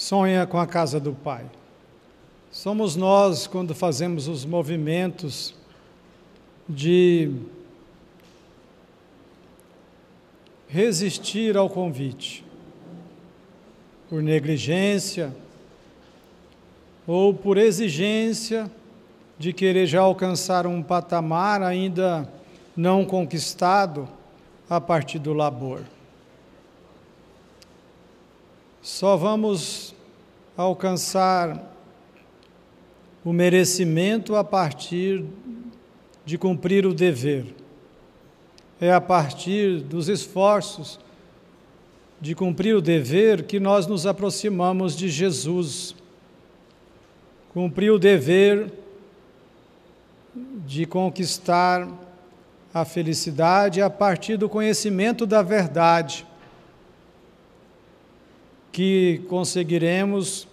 sonha com a casa do Pai. Somos nós quando fazemos os movimentos de resistir ao convite, por negligência ou por exigência de querer já alcançar um patamar ainda não conquistado a partir do labor. Só vamos alcançar o merecimento a partir de cumprir o dever. É a partir dos esforços de cumprir o dever que nós nos aproximamos de Jesus. Cumprir o dever de conquistar a felicidade a partir do conhecimento da verdade que conseguiremos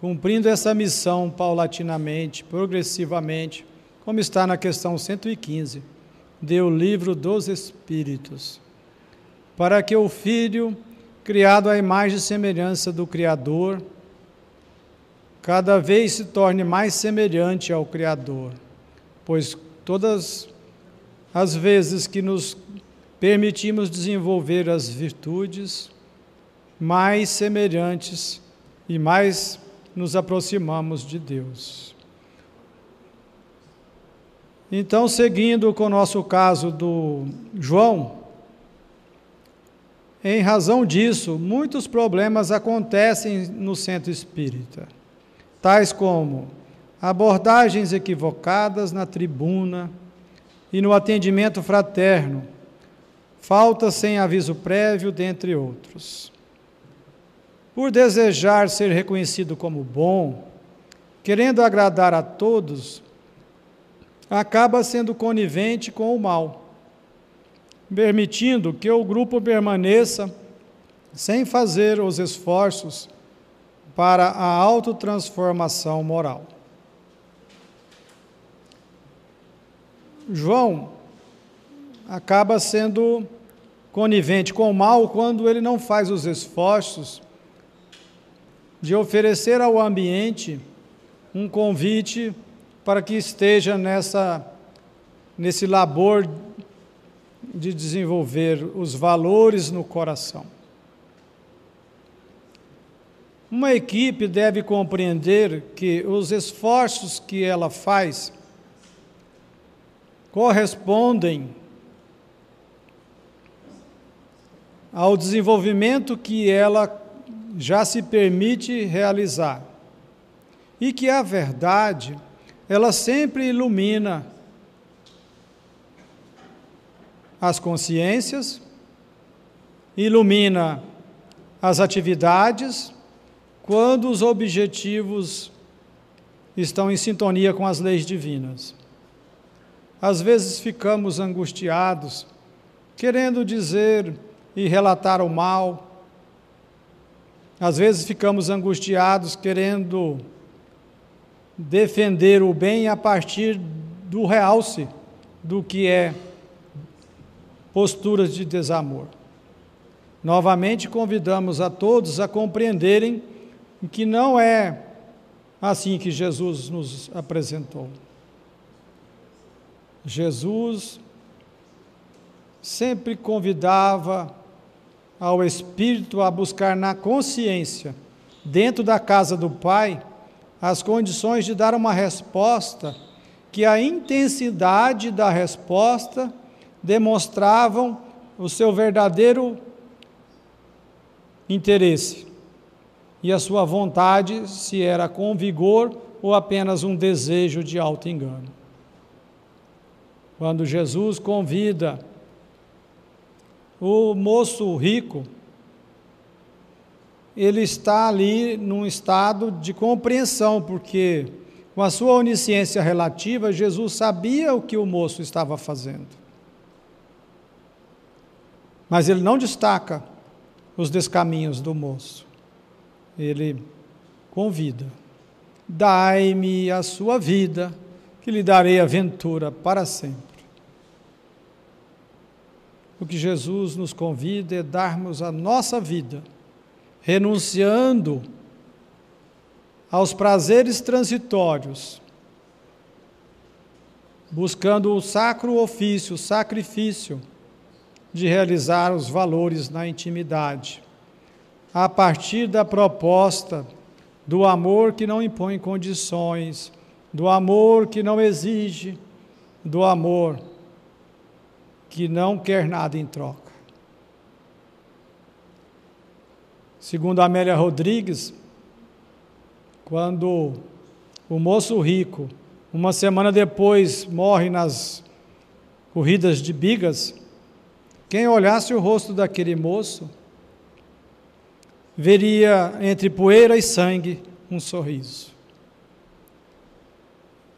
cumprindo essa missão paulatinamente, progressivamente, como está na questão 115 do livro dos Espíritos, para que o Filho, criado à imagem e semelhança do Criador, cada vez se torne mais semelhante ao Criador, pois todas as vezes que nos permitimos desenvolver as virtudes, mais semelhantes e mais nos aproximamos de Deus. Então, seguindo com o nosso caso do João, em razão disso, muitos problemas acontecem no centro espírita, tais como abordagens equivocadas na tribuna e no atendimento fraterno, falta sem aviso prévio, dentre outros por desejar ser reconhecido como bom, querendo agradar a todos, acaba sendo conivente com o mal, permitindo que o grupo permaneça sem fazer os esforços para a autotransformação moral. João acaba sendo conivente com o mal quando ele não faz os esforços de oferecer ao ambiente um convite para que esteja nessa nesse labor de desenvolver os valores no coração. Uma equipe deve compreender que os esforços que ela faz correspondem ao desenvolvimento que ela já se permite realizar. E que a verdade, ela sempre ilumina as consciências, ilumina as atividades, quando os objetivos estão em sintonia com as leis divinas. Às vezes ficamos angustiados, querendo dizer e relatar o mal, às vezes ficamos angustiados querendo defender o bem a partir do realce do que é posturas de desamor. Novamente convidamos a todos a compreenderem que não é assim que Jesus nos apresentou. Jesus sempre convidava ao espírito a buscar na consciência, dentro da casa do Pai, as condições de dar uma resposta que a intensidade da resposta demonstravam o seu verdadeiro interesse e a sua vontade, se era com vigor ou apenas um desejo de alto engano. Quando Jesus convida o moço rico, ele está ali num estado de compreensão, porque com a sua onisciência relativa, Jesus sabia o que o moço estava fazendo. Mas ele não destaca os descaminhos do moço. Ele convida: Dai-me a sua vida, que lhe darei a ventura para sempre. O que Jesus nos convida é darmos a nossa vida, renunciando aos prazeres transitórios, buscando o sacro ofício, o sacrifício de realizar os valores na intimidade, a partir da proposta do amor que não impõe condições, do amor que não exige, do amor que não quer nada em troca. Segundo Amélia Rodrigues, quando o moço rico, uma semana depois, morre nas corridas de bigas, quem olhasse o rosto daquele moço veria entre poeira e sangue um sorriso.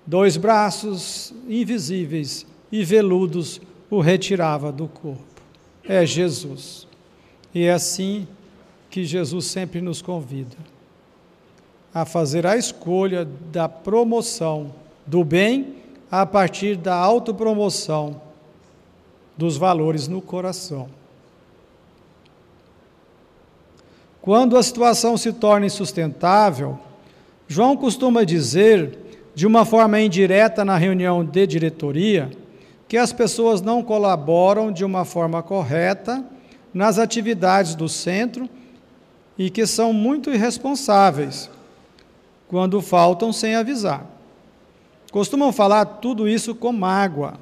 Dois braços invisíveis e veludos o retirava do corpo. É Jesus. E é assim que Jesus sempre nos convida a fazer a escolha da promoção do bem a partir da autopromoção dos valores no coração. Quando a situação se torna insustentável, João costuma dizer, de uma forma indireta na reunião de diretoria, que as pessoas não colaboram de uma forma correta nas atividades do centro e que são muito irresponsáveis quando faltam sem avisar. Costumam falar tudo isso com mágoa,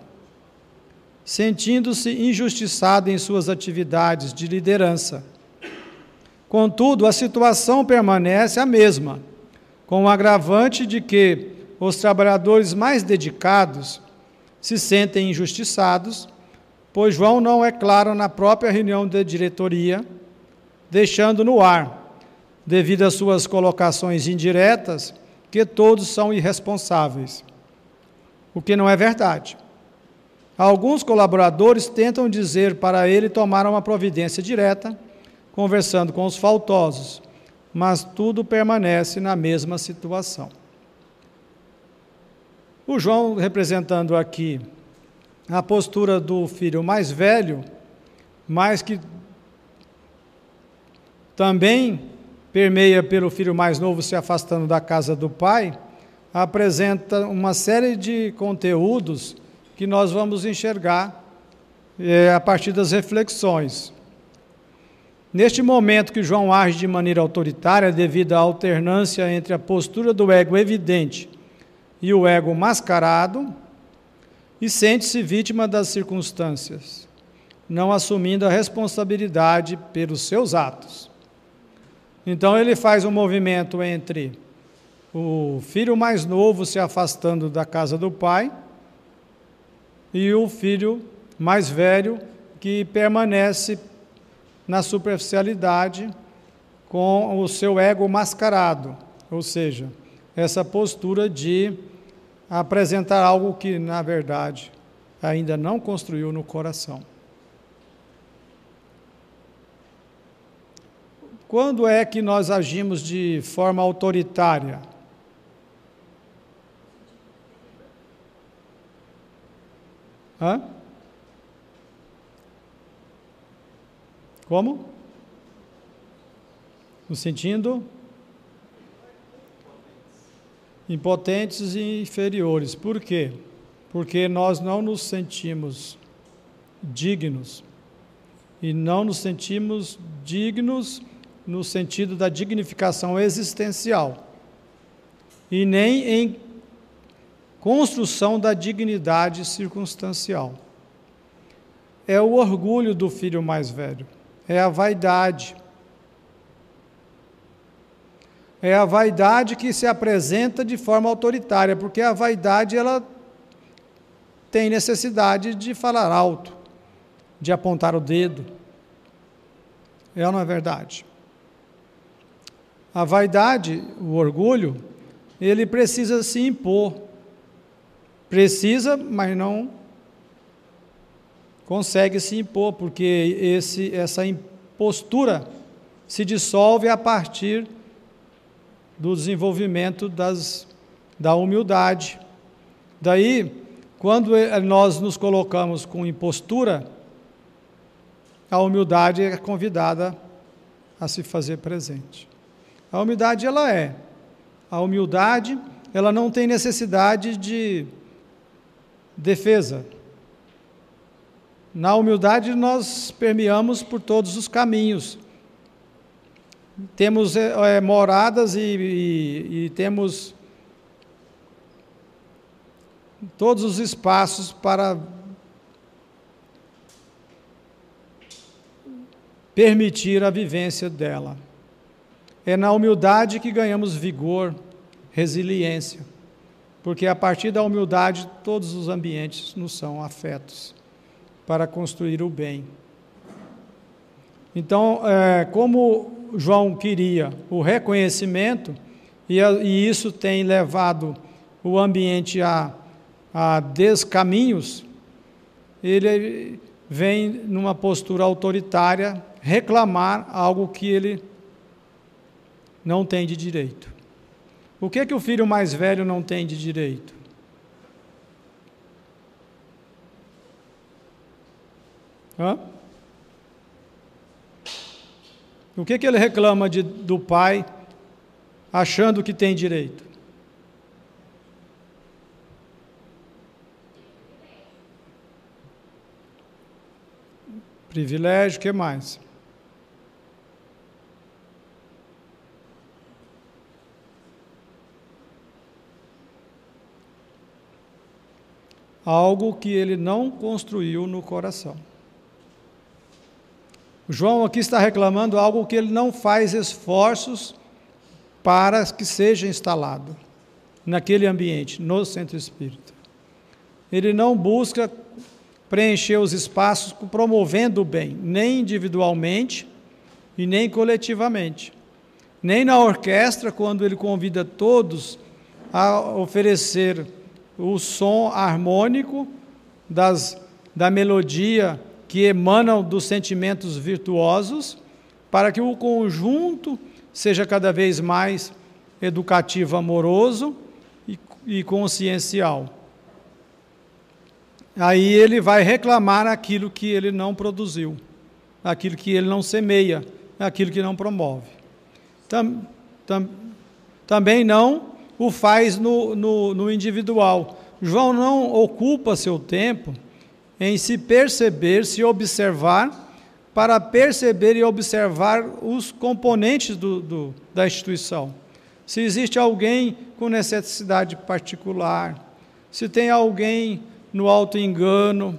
sentindo-se injustiçado em suas atividades de liderança. Contudo, a situação permanece a mesma, com o agravante de que os trabalhadores mais dedicados se sentem injustiçados, pois João não é claro na própria reunião da diretoria deixando no ar, devido às suas colocações indiretas, que todos são irresponsáveis. O que não é verdade. Alguns colaboradores tentam dizer para ele tomar uma providência direta, conversando com os faltosos, mas tudo permanece na mesma situação. O João, representando aqui a postura do filho mais velho, mais que também permeia pelo filho mais novo se afastando da casa do pai, apresenta uma série de conteúdos que nós vamos enxergar é, a partir das reflexões. Neste momento que João age de maneira autoritária, devido à alternância entre a postura do ego evidente e o ego mascarado, e sente-se vítima das circunstâncias, não assumindo a responsabilidade pelos seus atos. Então ele faz um movimento entre o filho mais novo se afastando da casa do pai e o filho mais velho que permanece na superficialidade com o seu ego mascarado, ou seja, essa postura de apresentar algo que, na verdade, ainda não construiu no coração. Quando é que nós agimos de forma autoritária? Hã? Como? No sentindo impotentes e inferiores. Por quê? Porque nós não nos sentimos dignos e não nos sentimos dignos no sentido da dignificação existencial, e nem em construção da dignidade circunstancial. É o orgulho do filho mais velho, é a vaidade. É a vaidade que se apresenta de forma autoritária, porque a vaidade ela tem necessidade de falar alto, de apontar o dedo. É ou não é verdade? A vaidade, o orgulho, ele precisa se impor. Precisa, mas não consegue se impor, porque esse, essa impostura se dissolve a partir do desenvolvimento das, da humildade. Daí, quando nós nos colocamos com impostura, a humildade é convidada a se fazer presente. A humildade ela é a humildade, ela não tem necessidade de defesa. Na humildade, nós permeamos por todos os caminhos. Temos é, moradas e, e, e temos todos os espaços para permitir a vivência dela. É na humildade que ganhamos vigor, resiliência, porque a partir da humildade todos os ambientes nos são afetos para construir o bem. Então, é, como João queria o reconhecimento, e, e isso tem levado o ambiente a, a descaminhos, ele vem numa postura autoritária reclamar algo que ele não tem de direito. O que é que o filho mais velho não tem de direito? Hã? O que, que ele reclama de, do pai, achando que tem direito? Privilégio, o que mais? Algo que ele não construiu no coração. João aqui está reclamando algo que ele não faz esforços para que seja instalado naquele ambiente, no centro espírita. Ele não busca preencher os espaços promovendo o bem, nem individualmente e nem coletivamente. Nem na orquestra, quando ele convida todos a oferecer o som harmônico das, da melodia que emanam dos sentimentos virtuosos, para que o conjunto seja cada vez mais educativo, amoroso e, e consciencial. Aí ele vai reclamar aquilo que ele não produziu, aquilo que ele não semeia, aquilo que não promove. Tam, tam, também não o faz no, no, no individual. João não ocupa seu tempo em se perceber, se observar, para perceber e observar os componentes do, do, da instituição. Se existe alguém com necessidade particular, se tem alguém no auto-engano,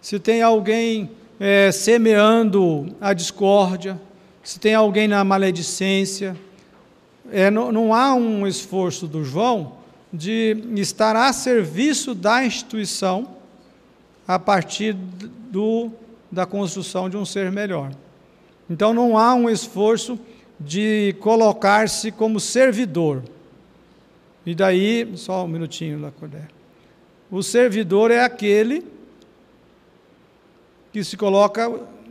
se tem alguém é, semeando a discórdia, se tem alguém na maledicência. É, não, não há um esforço do João de estar a serviço da instituição a partir do, da construção de um ser melhor. Então não há um esforço de colocar-se como servidor. E daí, só um minutinho, Lacordaire. O servidor é aquele que se coloca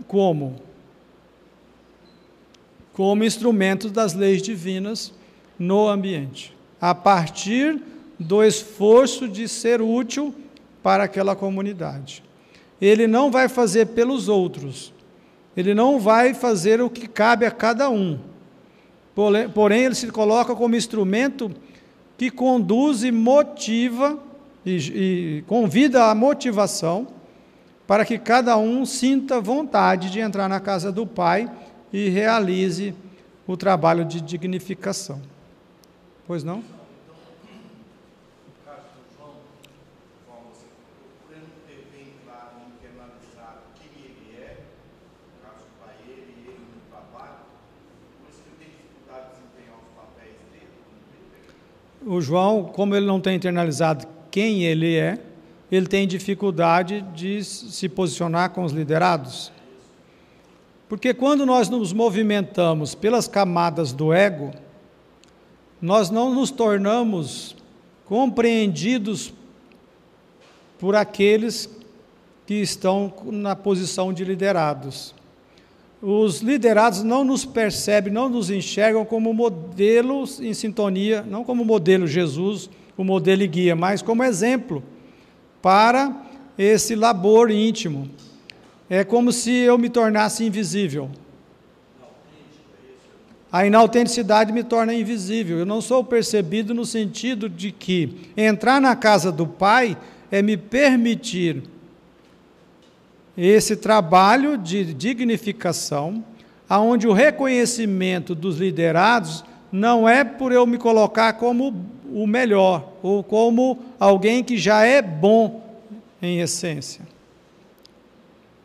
como? Como instrumento das leis divinas no ambiente, a partir do esforço de ser útil para aquela comunidade. Ele não vai fazer pelos outros, ele não vai fazer o que cabe a cada um. Porém, ele se coloca como instrumento que conduz e motiva e, e convida a motivação para que cada um sinta vontade de entrar na casa do Pai e realize o trabalho de dignificação. Pois não? O João, como ele não tem internalizado quem ele é, ele tem dificuldade de se posicionar com os liderados. Porque quando nós nos movimentamos pelas camadas do ego, nós não nos tornamos compreendidos por aqueles que estão na posição de liderados os liderados não nos percebem, não nos enxergam como modelos em sintonia, não como modelo Jesus, o modelo e guia, mas como exemplo para esse labor íntimo. É como se eu me tornasse invisível. A inautenticidade me torna invisível. Eu não sou percebido no sentido de que entrar na casa do Pai é me permitir esse trabalho de dignificação, aonde o reconhecimento dos liderados não é por eu me colocar como o melhor ou como alguém que já é bom em essência,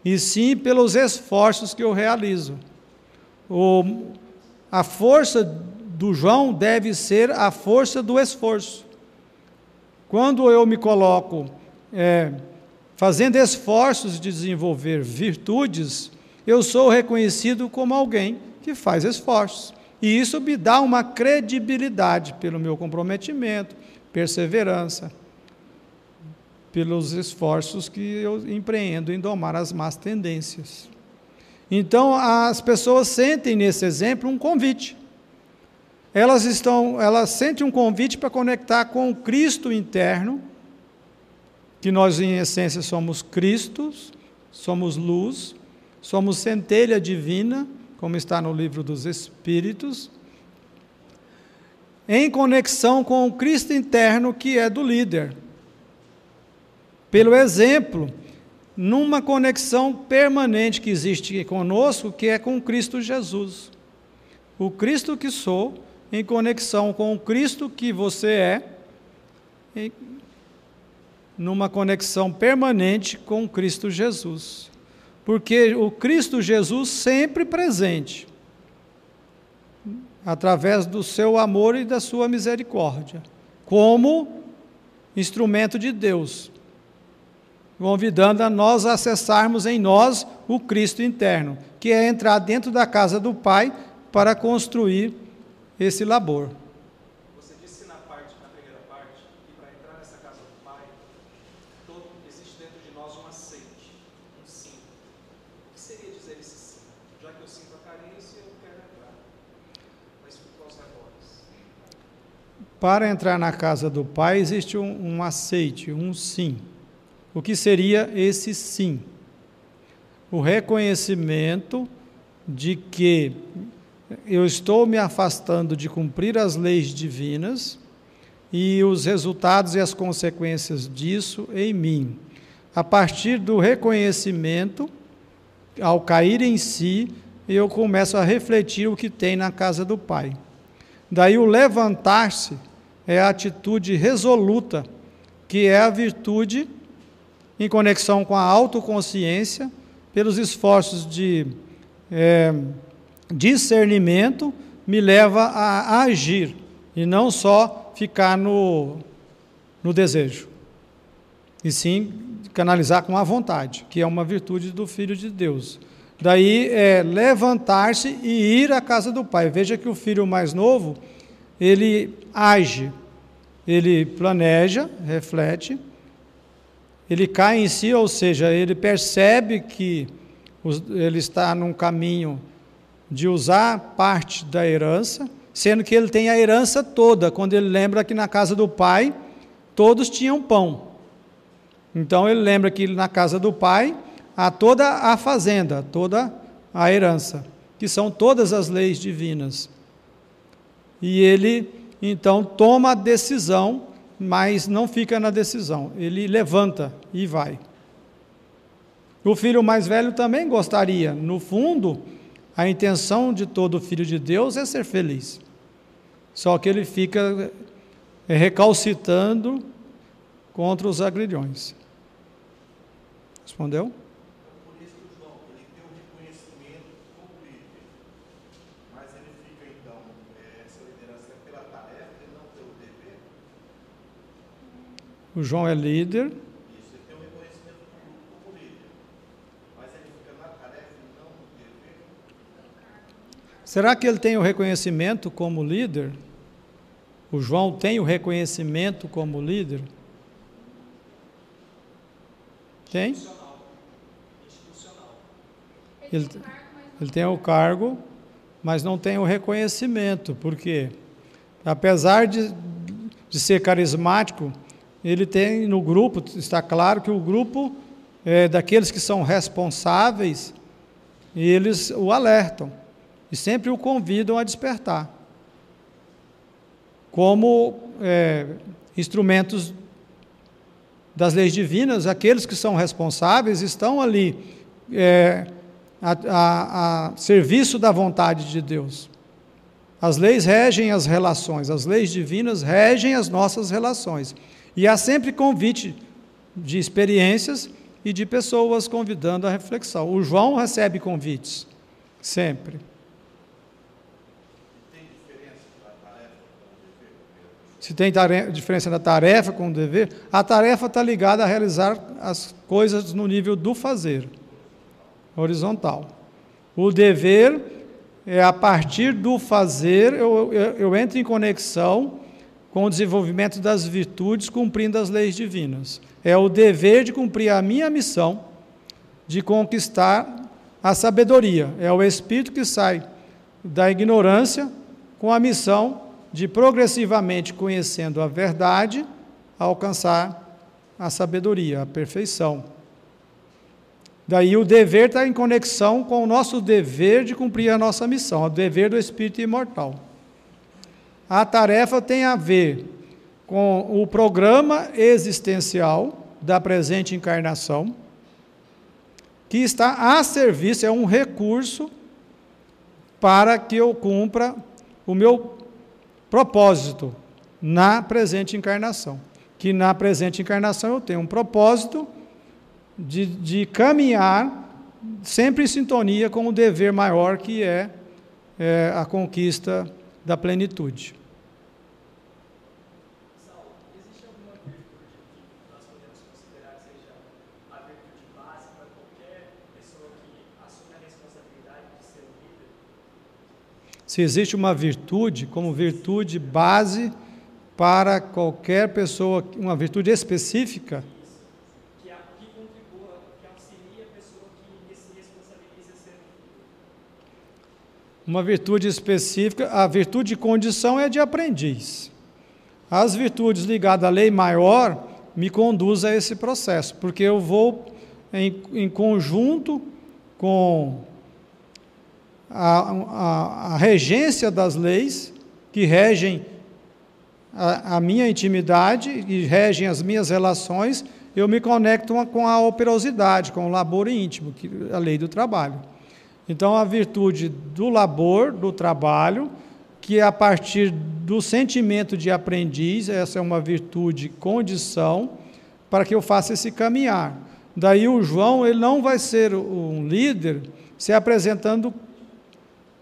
e sim pelos esforços que eu realizo. O, a força do João deve ser a força do esforço. Quando eu me coloco é, fazendo esforços de desenvolver virtudes, eu sou reconhecido como alguém que faz esforços. E isso me dá uma credibilidade pelo meu comprometimento, perseverança, pelos esforços que eu empreendo em domar as más tendências. Então, as pessoas sentem nesse exemplo um convite. Elas estão, elas sentem um convite para conectar com o Cristo interno, que nós em essência somos Cristos, somos luz, somos centelha divina, como está no livro dos Espíritos, em conexão com o Cristo interno que é do líder. Pelo exemplo, numa conexão permanente que existe conosco, que é com Cristo Jesus. O Cristo que sou, em conexão com o Cristo que você é, numa conexão permanente com Cristo Jesus porque o Cristo Jesus sempre presente, através do seu amor e da sua misericórdia, como instrumento de Deus, convidando a nós a acessarmos em nós o Cristo interno, que é entrar dentro da casa do Pai para construir esse labor. Para entrar na casa do Pai existe um, um aceite, um sim. O que seria esse sim? O reconhecimento de que eu estou me afastando de cumprir as leis divinas e os resultados e as consequências disso em mim. A partir do reconhecimento, ao cair em si, eu começo a refletir o que tem na casa do Pai. Daí o levantar-se é a atitude resoluta, que é a virtude em conexão com a autoconsciência, pelos esforços de é, discernimento, me leva a agir e não só ficar no, no desejo, e sim canalizar com a vontade, que é uma virtude do Filho de Deus. Daí é levantar-se e ir à casa do Pai. Veja que o filho mais novo, ele age, ele planeja, reflete, ele cai em si, ou seja, ele percebe que ele está num caminho de usar parte da herança, sendo que ele tem a herança toda, quando ele lembra que na casa do pai todos tinham pão. Então ele lembra que na casa do pai há toda a fazenda, toda a herança, que são todas as leis divinas. E ele então toma a decisão, mas não fica na decisão, ele levanta e vai. O filho mais velho também gostaria, no fundo, a intenção de todo filho de Deus é ser feliz. Só que ele fica recalcitando contra os agrilhões. Respondeu? O João é líder. Isso, ele tem um reconhecimento como líder. Mas ele fica na tarefa e não no dever. Será que ele tem o reconhecimento como líder? O João tem o reconhecimento como líder? Tem? Ele, ele tem o cargo, mas não tem o reconhecimento, porque apesar de, de ser carismático, ele tem no grupo, está claro que o grupo é daqueles que são responsáveis, eles o alertam. e sempre o convidam a despertar, como é, instrumentos das leis divinas, aqueles que são responsáveis estão ali é, a, a, a serviço da vontade de Deus. As leis regem as relações, as leis divinas regem as nossas relações. E há sempre convite de experiências e de pessoas convidando à reflexão. O João recebe convites, sempre. Se tem diferença da tarefa com o dever, a tarefa está ligada a realizar as coisas no nível do fazer, horizontal. O dever é a partir do fazer, eu, eu, eu entro em conexão com o desenvolvimento das virtudes, cumprindo as leis divinas. É o dever de cumprir a minha missão de conquistar a sabedoria. É o espírito que sai da ignorância com a missão de progressivamente conhecendo a verdade, alcançar a sabedoria, a perfeição. Daí o dever está em conexão com o nosso dever de cumprir a nossa missão, o dever do espírito imortal. A tarefa tem a ver com o programa existencial da presente encarnação, que está a serviço, é um recurso para que eu cumpra o meu propósito na presente encarnação. Que na presente encarnação eu tenho um propósito de, de caminhar sempre em sintonia com o dever maior que é, é a conquista da plenitude. Se existe uma virtude como virtude base para qualquer pessoa, uma virtude específica. Que, contribua, que auxilia a pessoa que se responsabiliza uma virtude específica, a virtude de condição é de aprendiz. As virtudes ligadas à lei maior me conduzem a esse processo, porque eu vou em, em conjunto com a, a, a regência das leis que regem a, a, minha intimidade e regem as minhas relações, eu me conecto com a operosidade, com o labor íntimo, que é a lei do trabalho. Então, a virtude do labor, do trabalho, que é a partir do sentimento de aprendiz, essa é uma virtude, condição, para que eu faça esse caminhar. Daí o João, ele não vai ser um líder se apresentando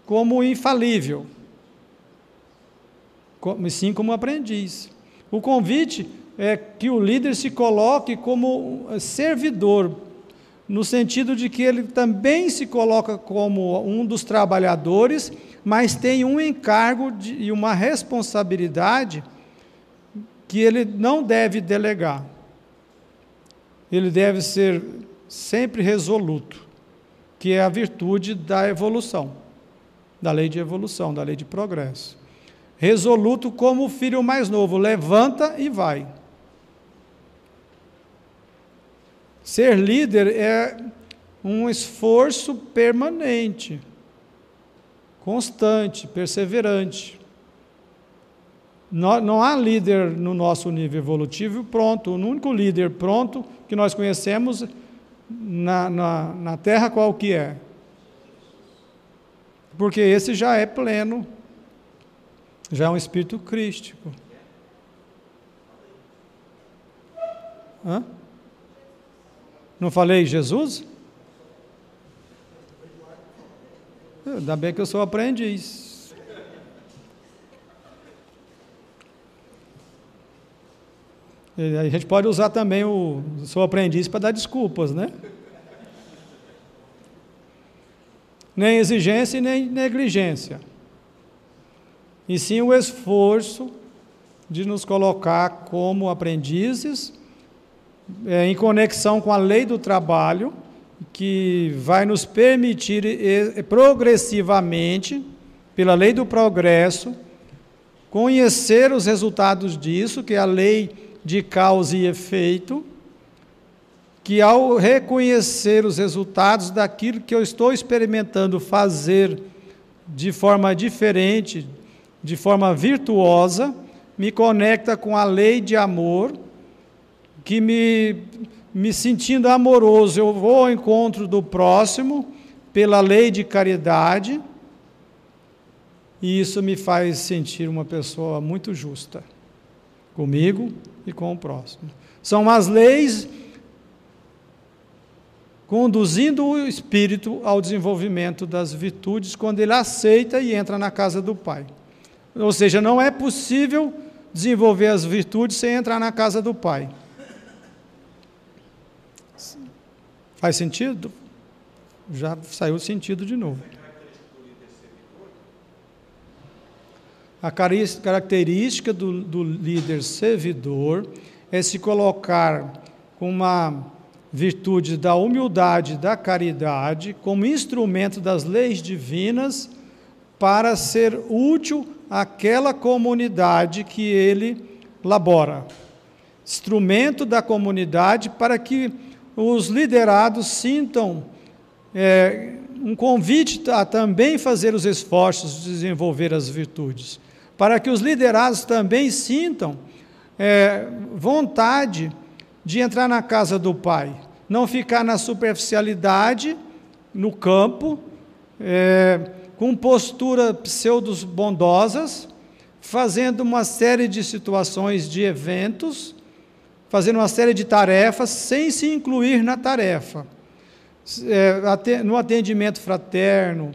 como infalível, sim como aprendiz. O convite é que o líder se coloque como servidor, no sentido de que ele também se coloca como um dos trabalhadores, mas tem um encargo de, e uma responsabilidade que ele não deve delegar. Ele deve ser sempre resoluto, que é a virtude da evolução da lei de evolução, da lei de progresso. Resoluto como o filho mais novo, levanta e vai. Ser líder é um esforço permanente, constante, perseverante. Não, não, há líder no nosso nível evolutivo pronto. O único líder pronto que nós conhecemos na, na, na Terra qual que é? Porque esse já é pleno, já é um espírito crístico. Hã? Não falei Jesus? Ainda bem que eu sou aprendiz. a gente pode usar também o sou aprendiz para dar desculpas, né? Nem exigência e nem negligência, e sim o esforço de nos colocar como aprendizes, é, em conexão com a lei do trabalho, que vai nos permitir progressivamente, pela lei do progresso, conhecer os resultados disso, que é a lei de causa e efeito, que ao reconhecer os resultados daquilo que eu estou experimentando fazer de forma diferente, de forma virtuosa, me conecta com a lei de amor, que me, me sentindo amoroso, eu vou ao encontro do próximo pela lei de caridade, e isso me faz sentir uma pessoa muito justa comigo e com o próximo. São as leis conduzindo o espírito ao desenvolvimento das virtudes quando ele aceita e entra na casa do Pai. Ou seja, não é possível desenvolver as virtudes sem entrar na casa do Pai. Faz sentido? Já saiu o sentido de novo. A característica do, do líder servidor é se colocar com uma virtude da humildade, da caridade, como instrumento das leis divinas para ser útil àquela comunidade que ele labora. Instrumento da comunidade para que os liderados sintam é, um convite a também fazer os esforços de desenvolver as virtudes para que os liderados também sintam é, vontade de entrar na casa do Pai, não ficar na superficialidade, no campo, é, com postura pseudos bondosas, fazendo uma série de situações, de eventos, fazendo uma série de tarefas, sem se incluir na tarefa. É, no atendimento fraterno,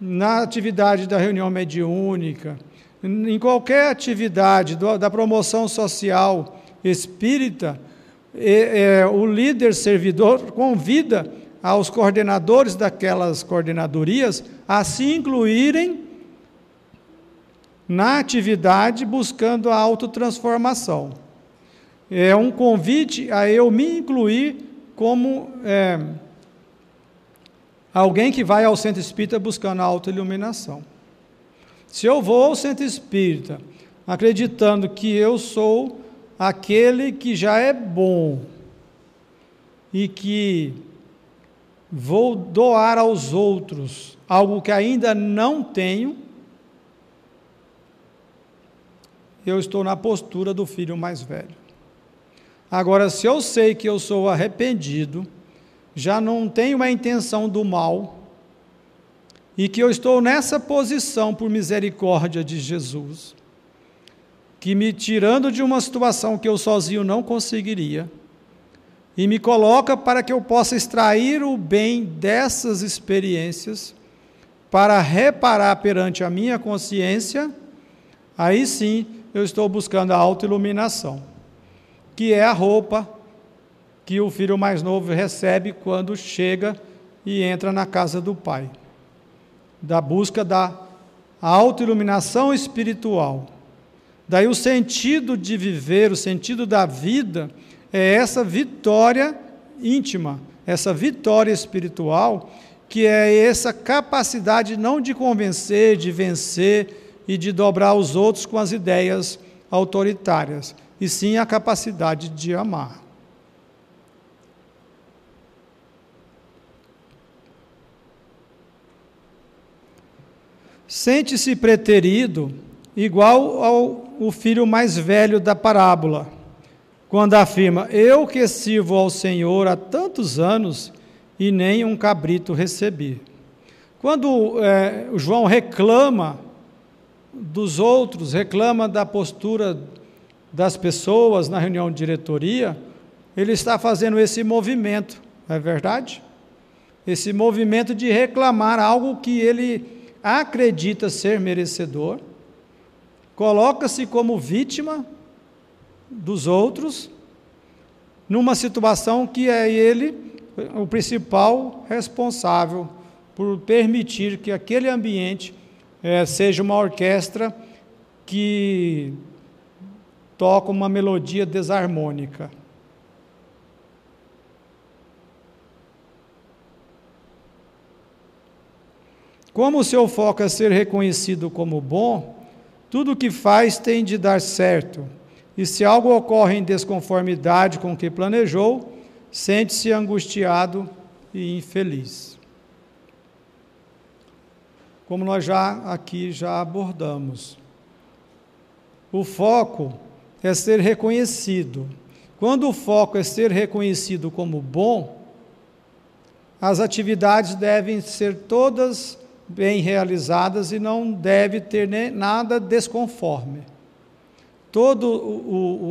na atividade da reunião mediúnica, em qualquer atividade do, da promoção social espírita, é, é, o líder servidor convida aos coordenadores daquelas coordenadorias a se incluírem na atividade buscando a autotransformação. É um convite a eu me incluir como é, alguém que vai ao centro espírita buscando a autoiluminação. Se eu vou ao centro espírita acreditando que eu sou aquele que já é bom e que vou doar aos outros algo que ainda não tenho, eu estou na postura do filho mais velho. Agora, se eu sei que eu sou arrependido, já não tenho a intenção do mal, e que eu estou nessa posição por misericórdia de Jesus, que me tirando de uma situação que eu sozinho não conseguiria, e me coloca para que eu possa extrair o bem dessas experiências, para reparar perante a minha consciência, aí sim eu estou buscando a autoiluminação, que é a roupa que o filho mais novo recebe quando chega e entra na casa do pai da busca da autoiluminação espiritual. Daí o sentido de viver, o sentido da vida é essa vitória íntima, essa vitória espiritual, que é essa capacidade não de convencer, de vencer e de dobrar os outros com as ideias autoritárias, e sim a capacidade de amar. Sente-se preterido, igual ao o filho mais velho da parábola, quando afirma: Eu que sirvo ao Senhor há tantos anos e nem um cabrito recebi. Quando é, João reclama dos outros, reclama da postura das pessoas na reunião de diretoria, ele está fazendo esse movimento, não é verdade? Esse movimento de reclamar algo que ele acredita ser merecedor, coloca-se como vítima dos outros, numa situação que é ele o principal responsável por permitir que aquele ambiente é, seja uma orquestra que toca uma melodia desarmônica. Como o seu foco é ser reconhecido como bom, tudo o que faz tem de dar certo. E se algo ocorre em desconformidade com o que planejou, sente-se angustiado e infeliz. como nós já aqui já abordamos. O foco é ser reconhecido. Quando o foco é ser reconhecido como bom, as atividades devem ser todas bem realizadas e não deve ter nada desconforme. Todas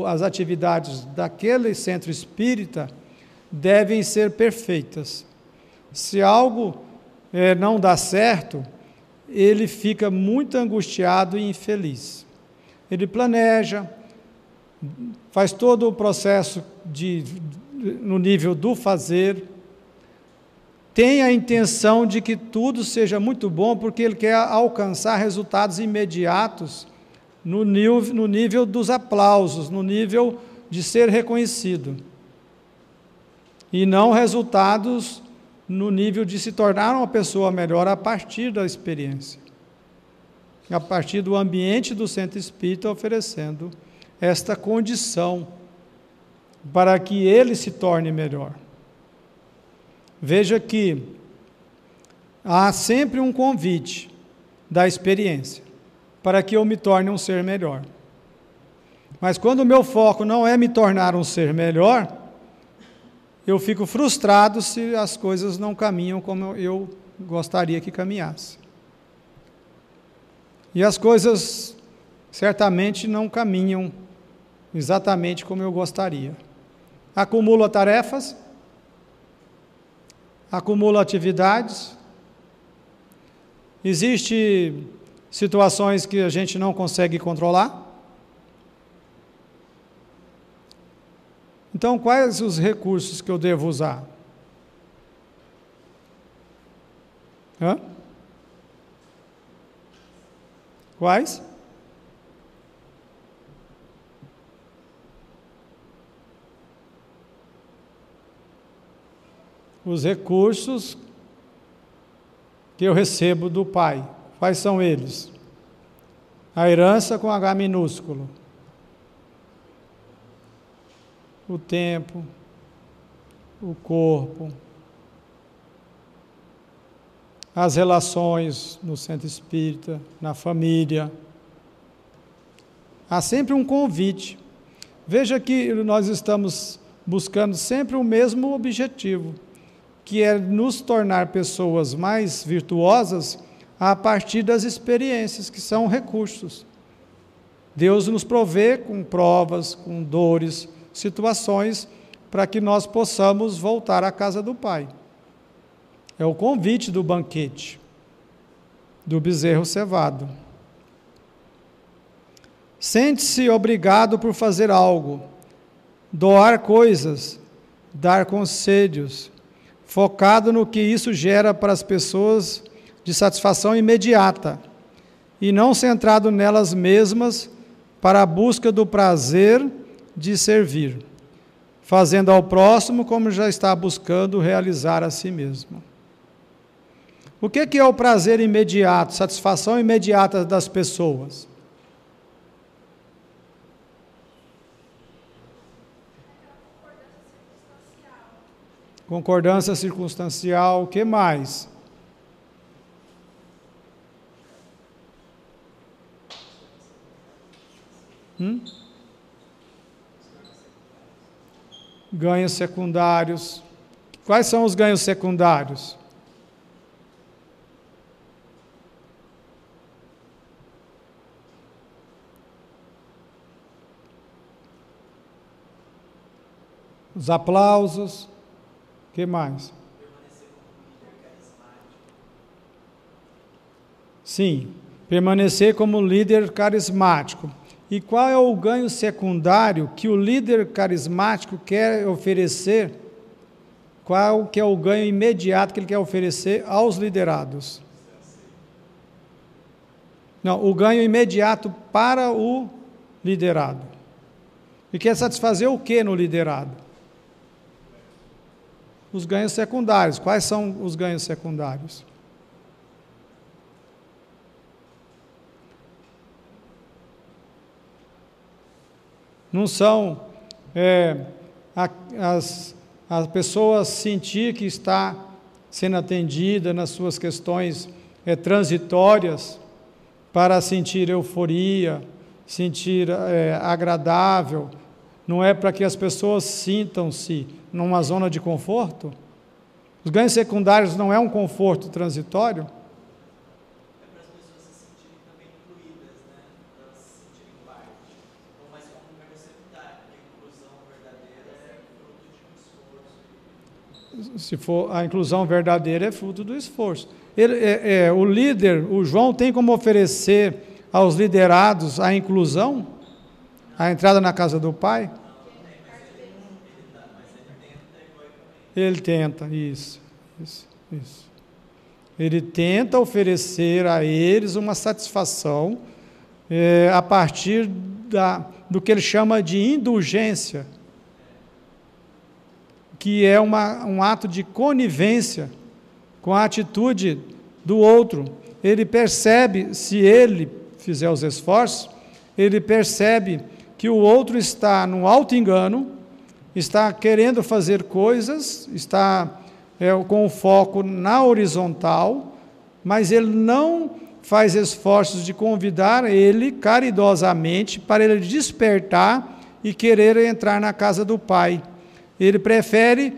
as atividades daquele centro espírita devem ser perfeitas. Se algo é, não dá certo, ele fica muito angustiado e infeliz. Ele planeja, faz todo o processo de, no nível do fazer, tem a intenção de que tudo seja muito bom, porque ele quer alcançar resultados imediatos no nível, no nível dos aplausos, no nível de ser reconhecido. E não resultados no nível de se tornar uma pessoa melhor a partir da experiência. A partir do ambiente do centro espírita oferecendo esta condição para que ele se torne melhor. Veja que há sempre um convite da experiência para que eu me torne um ser melhor. Mas quando o meu foco não é me tornar um ser melhor, eu fico frustrado se as coisas não caminham como eu gostaria que caminhasse. E as coisas certamente não caminham exatamente como eu gostaria. Acumulo tarefas, acumula atividades. Existem situações que a gente não consegue controlar. Então, quais os recursos que eu devo usar? Hã? Quais? Os recursos que eu recebo do Pai. Quais são eles? A herança com H minúsculo. O tempo, o corpo, as relações no centro espírita, na família. Há sempre um convite. Veja que nós estamos buscando sempre o mesmo objetivo que é nos tornar pessoas mais virtuosas a partir das experiências, que são recursos. Deus nos provê com provas, com dores, situações, para que nós possamos voltar à casa do Pai. É o convite do banquete, do bezerro cevado. Sente-se obrigado por fazer algo, doar coisas, dar conselhos, focado no que isso gera para as pessoas de satisfação imediata e não centrado nelas mesmas para a busca do prazer de servir, fazendo ao próximo como já está buscando realizar a si mesmo. O que é o prazer imediato, satisfação imediata das pessoas? Concordância circunstancial, o que mais? Hum? Ganhos secundários. Quais são os ganhos secundários? Os aplausos, que mais? Sim, permanecer como líder carismático. E qual é o ganho secundário que o líder carismático quer oferecer? Qual que é o ganho imediato que ele quer oferecer aos liderados? Não, o ganho imediato para o liderado. E quer satisfazer o que no liderado? Os ganhos secundários. Quais são os ganhos secundários? Não são é, a, as, as pessoas sentir que está sendo atendida nas suas questões é, transitórias para sentir euforia, sentir é, agradável, não é para que as pessoas sintam-se numa zona de conforto? Os ganhos secundários não é um conforto transitório? se for a inclusão verdadeira, é fruto do esforço. Ele, é, é, o líder, o João, tem como oferecer aos liderados a inclusão, a entrada na casa do Pai? Ele tenta, isso, isso, isso. Ele tenta oferecer a eles uma satisfação é, a partir da, do que ele chama de indulgência que é uma, um ato de conivência com a atitude do outro. Ele percebe, se ele fizer os esforços, ele percebe que o outro está no alto engano, está querendo fazer coisas, está é, com o foco na horizontal, mas ele não faz esforços de convidar ele caridosamente para ele despertar e querer entrar na casa do Pai. Ele prefere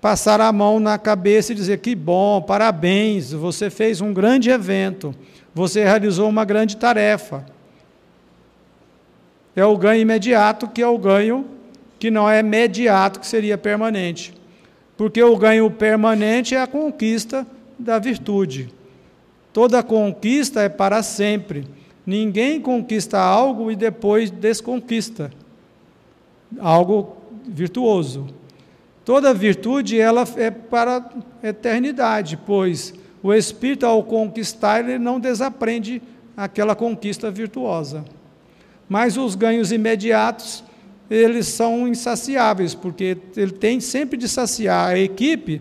passar a mão na cabeça e dizer: que bom, parabéns, você fez um grande evento, você realizou uma grande tarefa. É o ganho imediato que é o ganho que não é imediato, que seria permanente. Porque o ganho permanente é a conquista da virtude. Toda conquista é para sempre. Ninguém conquista algo e depois desconquista algo virtuoso. Toda virtude ela é para a eternidade, pois o espírito ao conquistar ele não desaprende aquela conquista virtuosa. Mas os ganhos imediatos, eles são insaciáveis, porque ele tem sempre de saciar a equipe,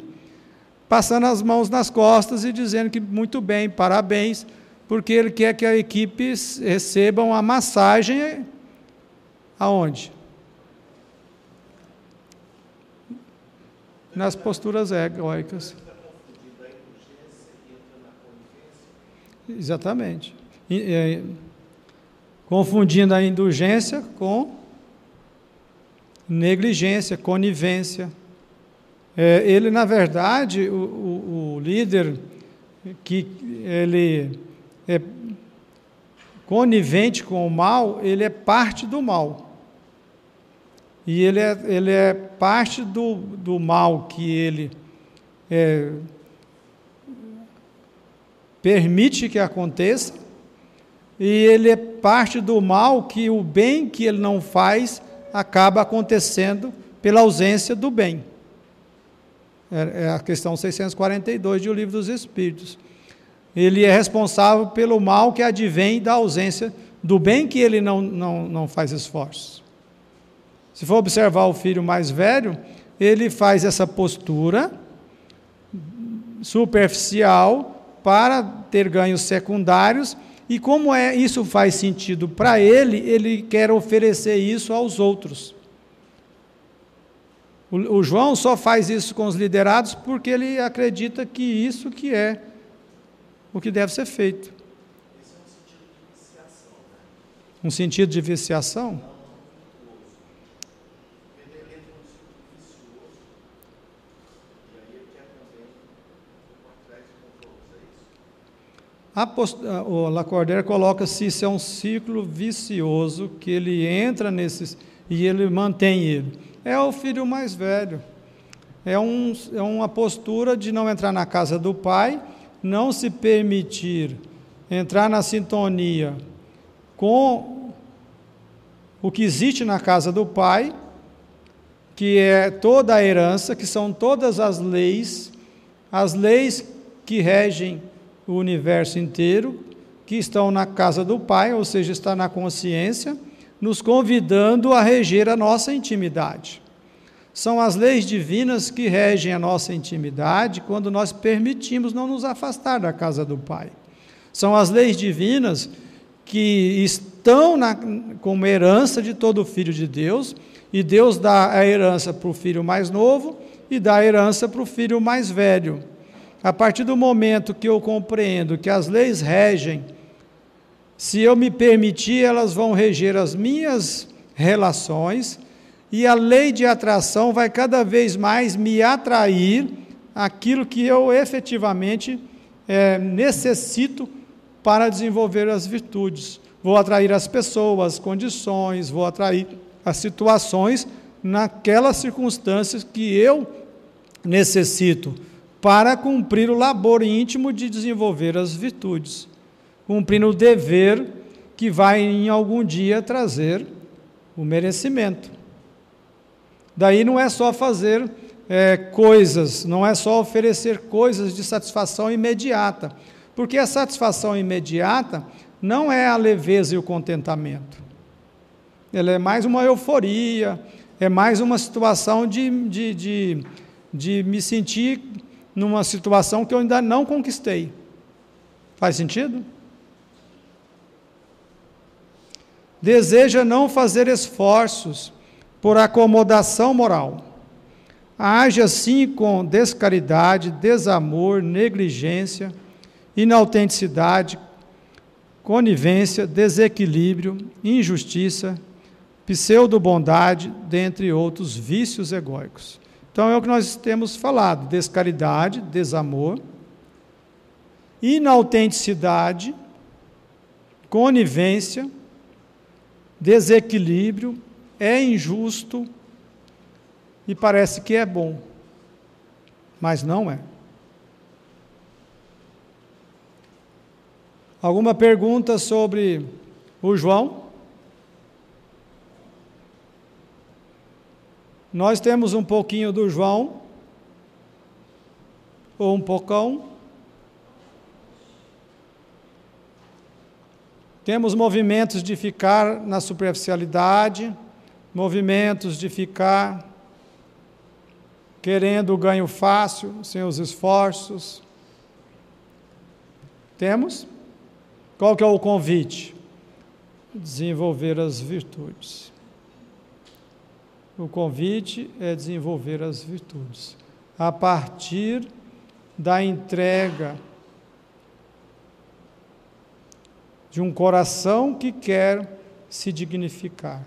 passando as mãos nas costas e dizendo que muito bem, parabéns, porque ele quer que a equipe receba uma massagem aonde? nas posturas egóicas. Exatamente. É, confundindo a indulgência com negligência, conivência. É, ele, na verdade, o, o, o, líder que ele é conivente com o mal, ele é parte do mal. E ele é, ele é parte do, do mal que ele é, permite que aconteça, e ele é parte do mal que o bem que ele não faz acaba acontecendo pela ausência do bem. É, é a questão 642 do Livro dos Espíritos. Ele é responsável pelo mal que advém da ausência do bem que ele não, não, não faz esforços. Se for observar o filho mais velho, ele faz essa postura superficial para ter ganhos secundários e como é isso faz sentido para ele, ele quer oferecer isso aos outros. O, o, João só faz isso com os liderados porque ele acredita que isso que é o que deve ser feito. Um sentido de viciação? O Lacordaire coloca se isso é um ciclo vicioso que ele entra nesses e ele mantém ele. É o filho mais velho. É, um, é uma postura de não entrar na casa do pai, não se permitir entrar na sintonia com o que existe na casa do pai, que é toda a herança, que são todas as leis, as leis que regem o universo inteiro, que estão na casa do Pai, ou seja, está na consciência, nos convidando a reger a nossa intimidade. São as leis divinas que regem a nossa intimidade quando nós permitimos não nos afastar da casa do Pai. São as leis divinas que estão na, como herança de todo filho de Deus, e Deus dá a herança para o filho mais novo e dá a herança para o filho mais velho. A partir do momento que eu compreendo que as leis regem, se eu me permitir, elas vão reger as minhas relações, e a lei de atração vai cada vez mais me atrair aquilo que eu efetivamente é, necessito para desenvolver as virtudes. Vou atrair as pessoas, as condições, vou atrair as situações naquelas circunstâncias que eu necessito para cumprir o labor íntimo de desenvolver as virtudes, cumprindo o dever que vai em algum dia trazer o merecimento. Daí não é só fazer é, coisas, não é só oferecer coisas de satisfação imediata, porque a satisfação imediata não é a leveza e o contentamento. Ela é mais uma euforia, é mais uma situação de, de, de, de me sentir numa situação que eu ainda não conquistei. Faz sentido? Deseja não fazer esforços por acomodação moral. Age assim com descaridade, desamor, negligência, inautenticidade, conivência, desequilíbrio, injustiça, pseudo-bondade, dentre outros vícios egóicos. Então é o que nós temos falado: descaridade, desamor, inautenticidade, conivência, desequilíbrio, é injusto e parece que é bom, mas não é. Alguma pergunta sobre o João? Nós temos um pouquinho do João, ou um pocão. Temos movimentos de ficar na superficialidade, movimentos de ficar querendo o ganho fácil, sem os esforços. Temos? Qual que é o convite? Desenvolver as virtudes. O convite é desenvolver as virtudes. A partir da entrega de um coração que quer se dignificar.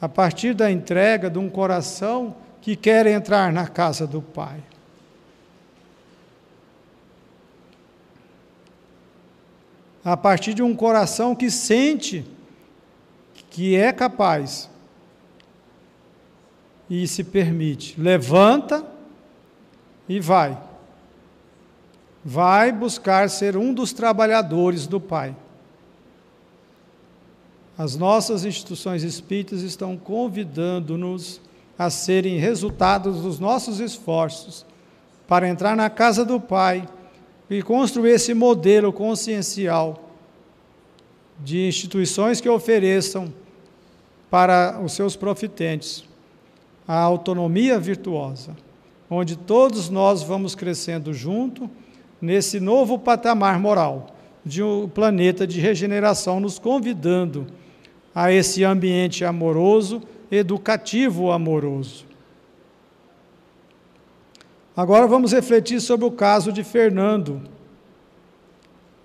A partir da entrega de um coração que quer entrar na casa do Pai. a partir de um coração que sente que é capaz e se permite. Levanta e vai. Vai buscar ser um dos trabalhadores do Pai. As nossas instituições espíritas estão convidando-nos a serem resultados dos nossos esforços para entrar na casa do Pai e construir esse modelo consciencial de instituições que ofereçam para os seus profitentes a autonomia virtuosa, onde todos nós vamos crescendo junto nesse novo patamar moral de um planeta de regeneração, nos convidando a esse ambiente amoroso, educativo amoroso. Agora vamos refletir sobre o caso de Fernando,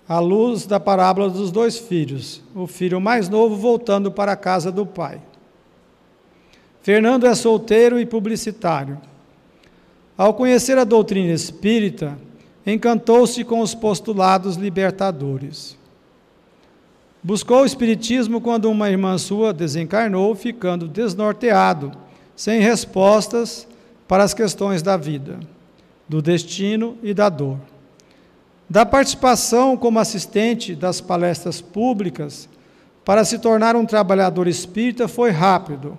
à luz da parábola dos dois filhos, o filho mais novo voltando para a casa do pai. Fernando é solteiro e publicitário. Ao conhecer a doutrina espírita, encantou-se com os postulados libertadores. Buscou o espiritismo quando uma irmã sua desencarnou, ficando desnorteado, sem respostas para as questões da vida do destino e da dor. Da participação como assistente das palestras públicas para se tornar um trabalhador espírita foi rápido,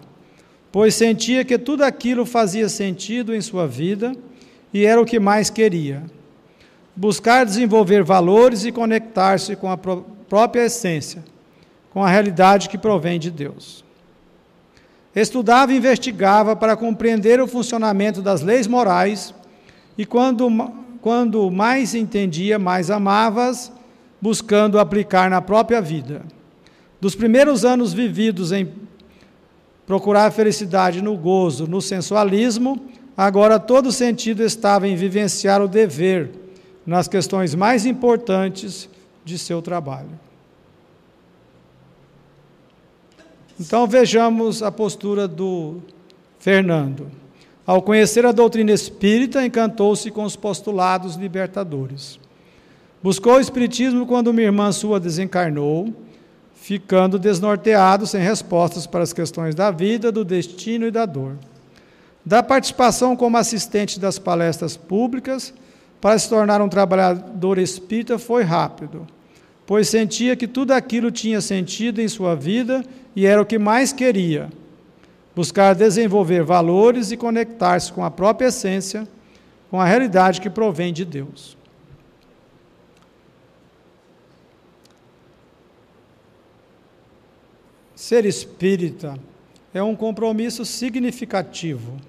pois sentia que tudo aquilo fazia sentido em sua vida e era o que mais queria. Buscar desenvolver valores e conectar-se com a própria essência, com a realidade que provém de Deus. Estudava e investigava para compreender o funcionamento das leis morais e quando, quando mais entendia, mais amavas, buscando aplicar na própria vida. Dos primeiros anos vividos em procurar a felicidade no gozo, no sensualismo, agora todo sentido estava em vivenciar o dever nas questões mais importantes de seu trabalho. Então vejamos a postura do Fernando. Ao conhecer a doutrina espírita, encantou-se com os postulados libertadores. Buscou o espiritismo quando uma irmã sua desencarnou, ficando desnorteado, sem respostas para as questões da vida, do destino e da dor. Da participação como assistente das palestras públicas, para se tornar um trabalhador espírita foi rápido, pois sentia que tudo aquilo tinha sentido em sua vida e era o que mais queria: buscar desenvolver valores e conectar-se com a própria essência, com a realidade que provém de Deus. Ser espírita é um compromisso significativo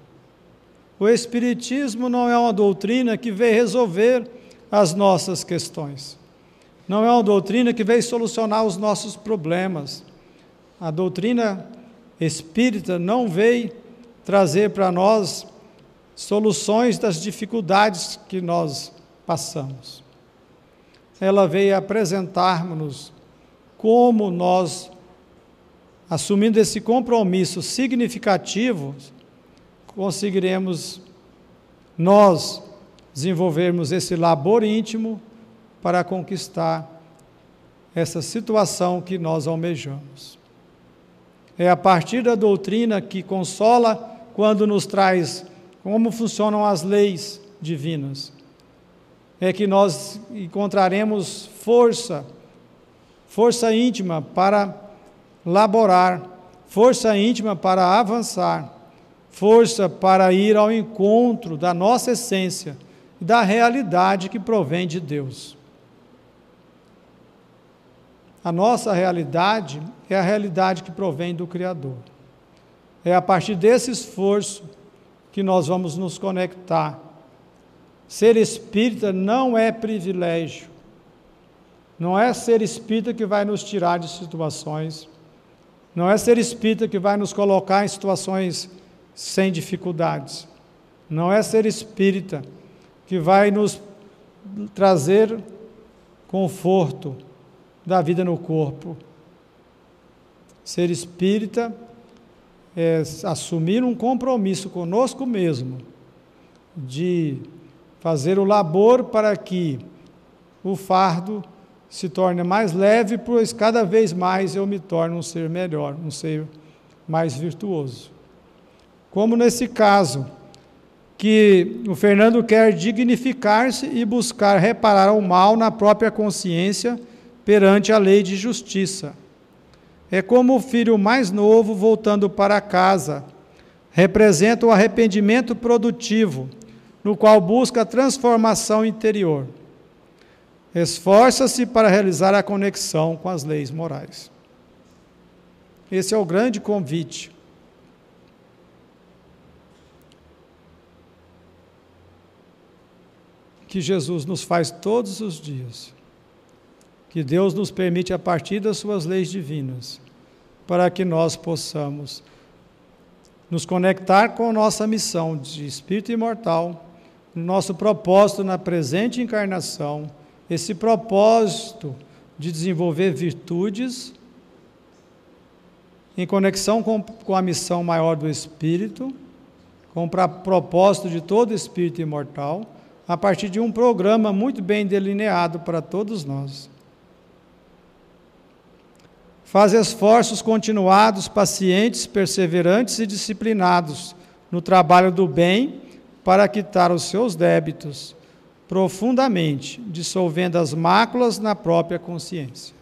o Espiritismo não é uma doutrina que veio resolver as nossas questões. Não é uma doutrina que veio solucionar os nossos problemas. A doutrina espírita não veio trazer para nós soluções das dificuldades que nós passamos. Ela veio apresentar-nos como nós, assumindo esse compromisso significativo, conseguiremos nós desenvolvermos esse labor íntimo para conquistar essa situação que nós almejamos. É a partir da doutrina que consola quando nos traz como funcionam as leis divinas. É que nós encontraremos força, força íntima para laborar, força íntima para avançar força para ir ao encontro da nossa essência e da realidade que provém de Deus. A nossa realidade é a realidade que provém do Criador. É a partir desse esforço que nós vamos nos conectar. Ser espírita não é privilégio. Não é ser espírita que vai nos tirar de situações. Não é ser espírita que vai nos colocar em situações sem dificuldades. Não é ser espírita que vai nos trazer conforto da vida no corpo. Ser espírita é assumir um compromisso conosco mesmo de fazer o labor para que o fardo se torne mais leve, pois cada vez mais eu me torno um ser melhor, um ser mais virtuoso. Como nesse caso, que o Fernando quer dignificar-se e buscar reparar o mal na própria consciência perante a lei de justiça. É como o filho mais novo voltando para casa. Representa o arrependimento produtivo, no qual busca a transformação interior. Esforça-se para realizar a conexão com as leis morais. Esse é o grande convite que Jesus nos faz todos os dias. Que Deus nos permite, a partir das Suas leis divinas, para que nós possamos nos conectar com a nossa missão de espírito imortal, nosso propósito na presente encarnação, esse propósito de desenvolver virtudes em conexão com, com a missão maior do Espírito, com o propósito de todo espírito imortal a partir de um programa muito bem delineado para todos nós. Faz esforços continuados, pacientes, perseverantes e disciplinados no trabalho do bem para quitar os seus débitos profundamente, dissolvendo as máculas na própria consciência.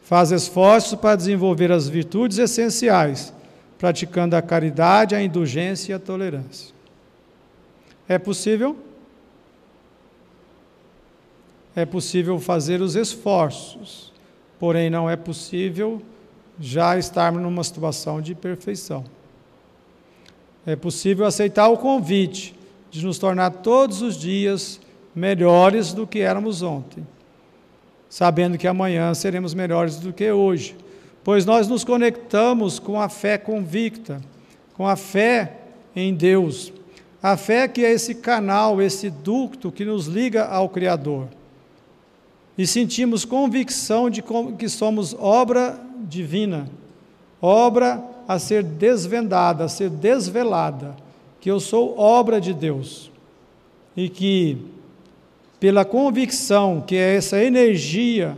Faz esforços para desenvolver as virtudes essenciais, praticando a caridade, a indulgência e a tolerância. É possível? É possível fazer os esforços, porém não é possível já estarmos numa situação de perfeição. É possível aceitar o convite de nos tornar todos os dias melhores do que éramos ontem, sabendo que amanhã seremos melhores do que hoje, pois nós nos conectamos com a fé convicta, com a fé em Deus, A fé que é esse canal, esse ducto que nos liga ao Criador. E sentimos convicção de que somos obra divina, obra a ser desvendada, a ser desvelada, que eu sou obra de Deus. E que, pela convicção que é essa energia,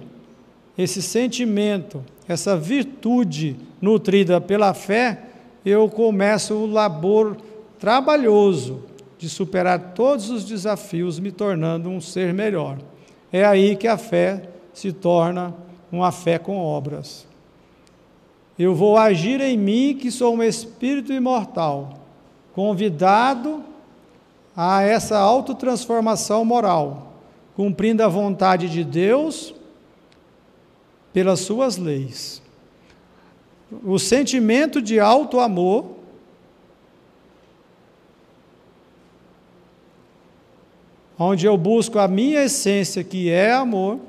esse sentimento, essa virtude nutrida pela fé, eu começo o labor trabalhoso de superar todos os desafios, me tornando um ser melhor. É aí que a fé se torna uma fé com obras. Eu vou agir em mim, que sou um espírito imortal, convidado a essa autotransformação moral, cumprindo a vontade de Deus pelas suas leis. O sentimento de alto amor onde eu busco a minha essência, que é amor,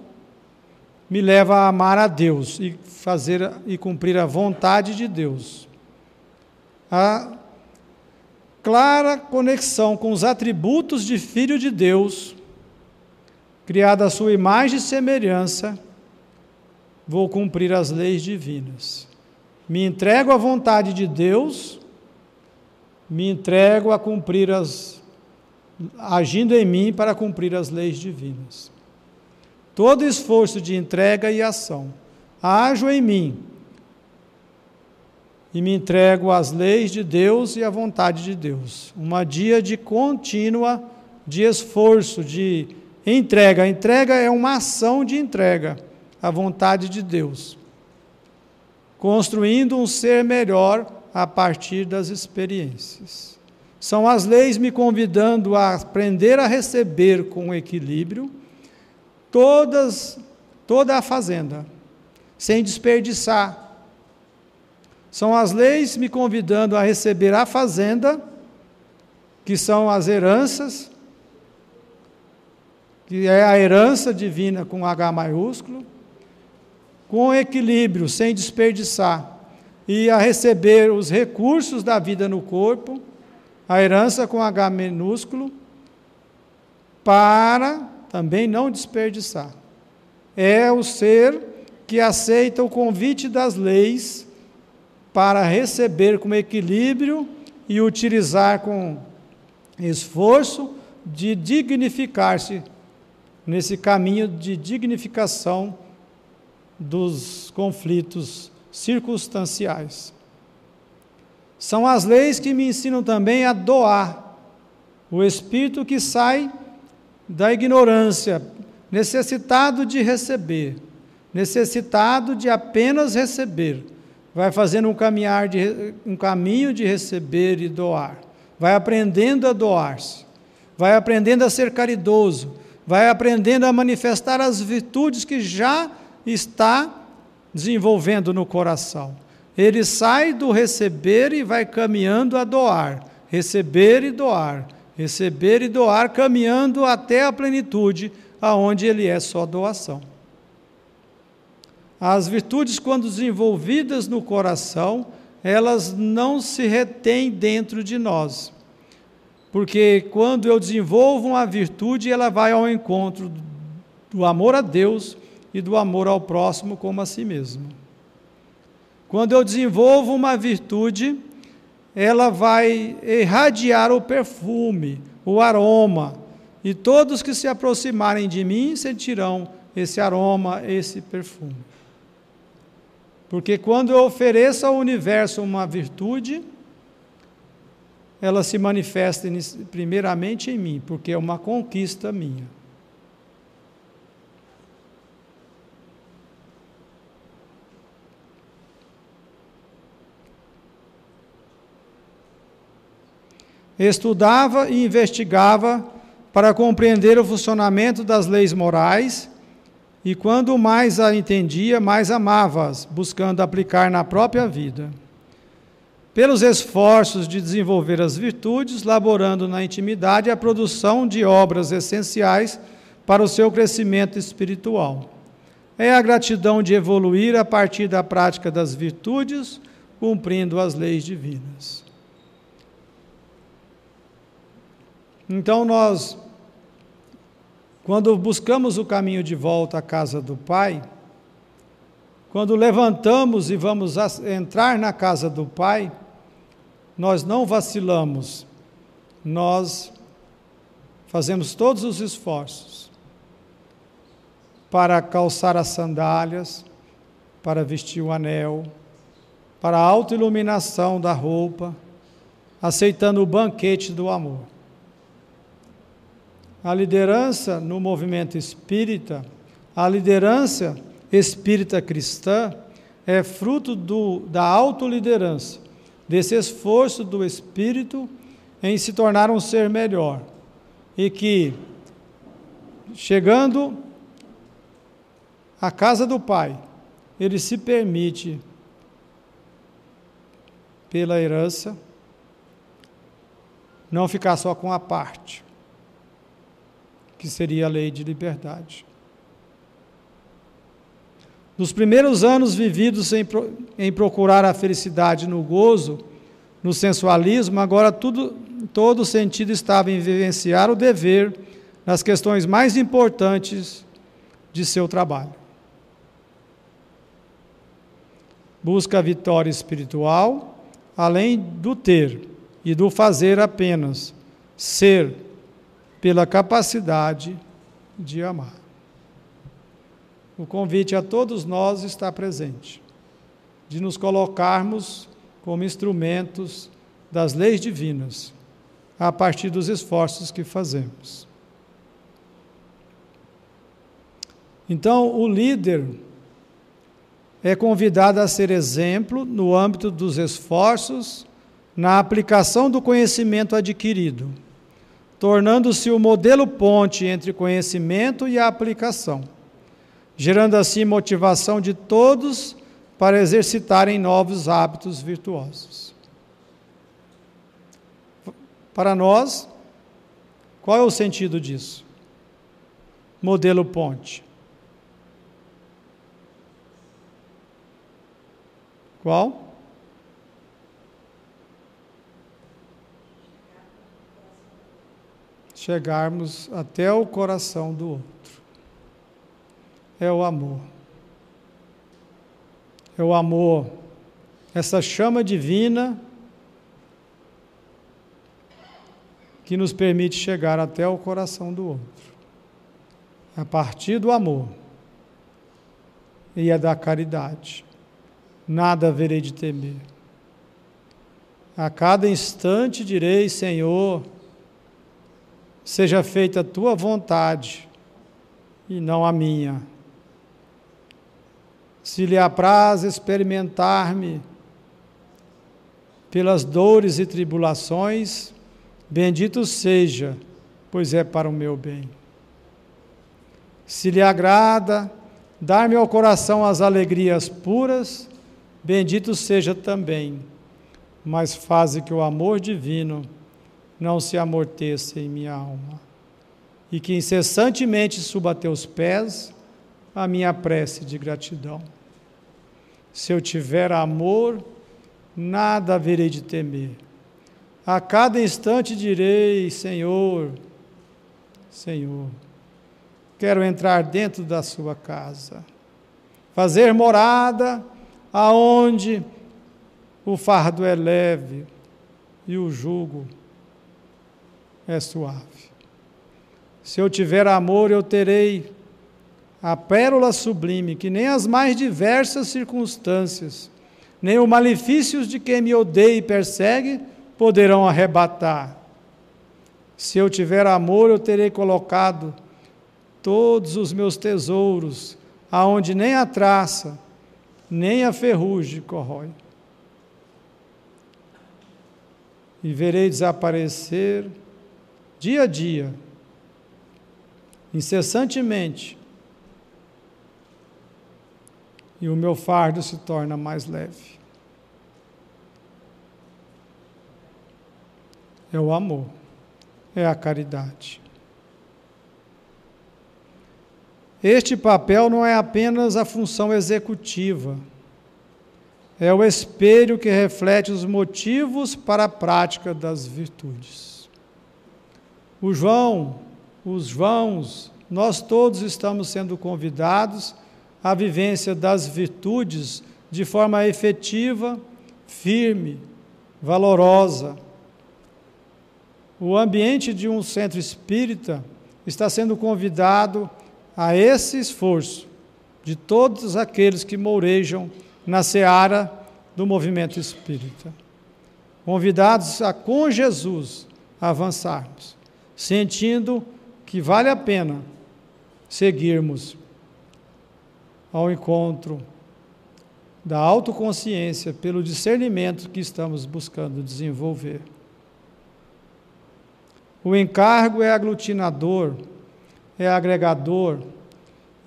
me leva a amar a Deus e fazer e cumprir a vontade de Deus. A clara conexão com os atributos de filho de Deus, criado à sua imagem e semelhança, vou cumprir as leis divinas. Me entrego à vontade de Deus, me entrego a cumprir as agindo em mim para cumprir as leis divinas. Todo esforço de entrega e ação, ajo em mim e me entrego às leis de Deus e à vontade de Deus. Uma dia de contínua de esforço, de entrega. A entrega é uma ação de entrega à vontade de Deus, construindo um ser melhor a partir das experiências. São as leis me convidando a aprender a receber com equilíbrio todas, toda a fazenda, sem desperdiçar. São as leis me convidando a receber a fazenda, que são as heranças, que é a herança divina com H maiúsculo, com equilíbrio, sem desperdiçar, e a receber os recursos da vida no corpo a herança com H minúsculo, para também não desperdiçar. É o ser que aceita o convite das leis para receber com equilíbrio e utilizar com esforço de dignificar-se nesse caminho de dignificação dos conflitos circunstanciais. São as leis que me ensinam também a doar. O espírito que sai da ignorância, necessitado de receber, necessitado de apenas receber, vai fazendo um caminhar de um caminho de receber e doar. Vai aprendendo a doar-se, vai aprendendo a ser caridoso, vai aprendendo a manifestar as virtudes que já está desenvolvendo no coração. Ele sai do receber e vai caminhando a doar, receber e doar, receber e doar, caminhando até a plenitude, aonde ele é só doação. As virtudes, quando desenvolvidas no coração, elas não se retêm dentro de nós. Porque quando eu desenvolvo uma virtude, ela vai ao encontro do amor a Deus e do amor ao próximo como a si mesmo. Quando eu desenvolvo uma virtude, ela vai irradiar o perfume, o aroma, e todos que se aproximarem de mim sentirão esse aroma, esse perfume. Porque quando eu ofereço ao universo uma virtude, ela se manifesta primeiramente em mim, porque é uma conquista minha. estudava e investigava para compreender o funcionamento das leis morais e, quando mais a entendia, mais amava-as, buscando aplicar na própria vida. Pelos esforços de desenvolver as virtudes, laborando na intimidade a produção de obras essenciais para o seu crescimento espiritual. É a gratidão de evoluir a partir da prática das virtudes, cumprindo as leis divinas. Então nós, quando buscamos o caminho de volta à casa do Pai, quando levantamos e vamos entrar na casa do Pai, nós não vacilamos, nós fazemos todos os esforços para calçar as sandálias, para vestir o anel, para a autoiluminação da roupa, aceitando o banquete do amor. A liderança no movimento espírita, a liderança espírita cristã é fruto do, da autoliderança, desse esforço do espírito em se tornar um ser melhor. E que, chegando à casa do Pai, ele se permite, pela herança, não ficar só com a parte, que seria a lei de liberdade. Nos primeiros anos vividos em, em procurar a felicidade no gozo, no sensualismo, agora tudo, todo sentido estava em vivenciar o dever nas questões mais importantes de seu trabalho. Busca a vitória espiritual, além do ter e do fazer apenas, ser pela capacidade de amar. O convite a todos nós está presente, de nos colocarmos como instrumentos das leis divinas, a partir dos esforços que fazemos. Então, o líder é convidado a ser exemplo no âmbito dos esforços na aplicação do conhecimento adquirido, tornando-se o modelo ponte entre conhecimento e aplicação gerando assim motivação de todos para exercitarem novos hábitos virtuosos. Para nós, qual é o sentido disso? Modelo ponte. Qual? Chegarmos até o coração do outro é o amor. É o amor, essa chama divina que nos permite chegar até o coração do outro. A partir do amor e a da caridade. Nada haverei de temer. A cada instante direi, Senhor, seja feita a tua vontade e não a minha se lhe apraz experimentar-me pelas dores e tribulações, bendito seja, pois é para o meu bem. Se lhe agrada dar-me ao coração as alegrias puras, bendito seja também, mas faze que o amor divino não se amorteça em minha alma, e que incessantemente suba a teus pés a minha prece de gratidão. Se eu tiver amor, nada haverei de temer. A cada instante direi: Senhor, Senhor, quero entrar dentro da Sua casa, fazer morada aonde o fardo é leve e o jugo é suave. Se eu tiver amor, eu terei a pérola sublime que nem as mais diversas circunstâncias, nem os malefícios de quem me odeia e persegue poderão arrebatar. Se eu tiver amor, eu terei colocado todos os meus tesouros, aonde nem a traça, nem a ferrugem corrói. E verei desaparecer dia a dia, incessantemente, e o meu fardo se torna mais leve. É o amor, é a caridade. Este papel não é apenas a função executiva, é o espelho que reflete os motivos para a prática das virtudes. O João, os Joãos, nós todos estamos sendo convidados à vivência das virtudes de forma efetiva, firme, valorosa. O ambiente de um centro espírita está sendo convidado a esse esforço de todos aqueles que mourejam na seara do movimento espírita. Convidados a, com Jesus, avançarmos, sentindo que vale a pena seguirmos ao encontro da autoconsciência pelo discernimento que estamos buscando desenvolver. O encargo é aglutinador, é agregador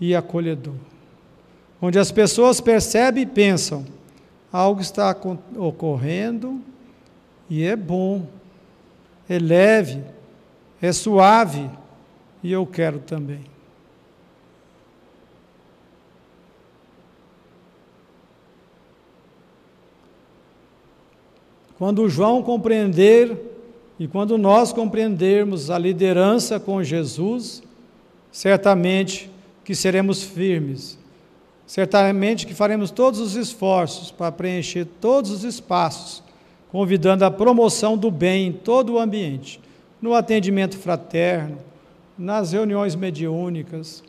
e acolhedor onde as pessoas percebem e pensam: algo está ocorrendo e é bom, é leve, é suave e eu quero também. Quando João compreender e quando nós compreendermos a liderança com Jesus, certamente que seremos firmes Certamente que faremos todos os esforços para preencher todos os espaços, convidando a promoção do bem em todo o ambiente, no atendimento fraterno, nas reuniões mediúnicas,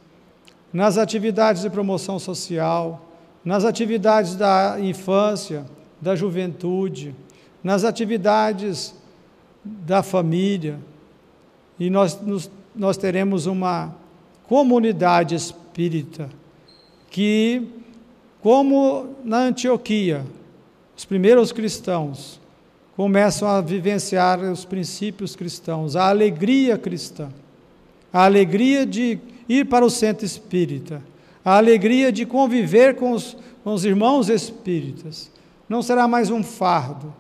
nas atividades de promoção social, nas atividades da infância, da juventude, nas atividades da família. E nós, nos, nós teremos uma comunidade espírita que, como na Antioquia, os primeiros cristãos começam a vivenciar os princípios cristãos, a alegria cristã, a alegria de ir para o centro espírita, a alegria de conviver com os, com os irmãos espíritas. Não será mais um fardo,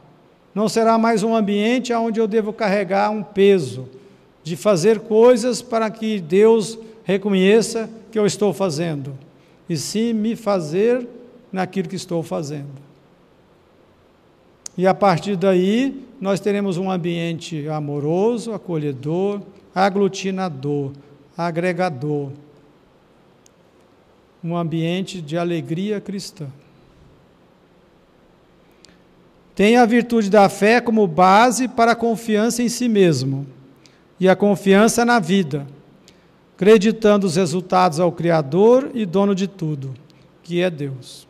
não será mais um ambiente onde eu devo carregar um peso de fazer coisas para que Deus reconheça que eu estou fazendo e sim me fazer naquilo que estou fazendo. E a partir daí, nós teremos um ambiente amoroso, acolhedor, aglutinador, agregador. Um ambiente de alegria cristã. Tem a virtude da fé como base para a confiança em si mesmo e a confiança na vida acreditando os resultados ao Criador e dono de tudo, que é Deus.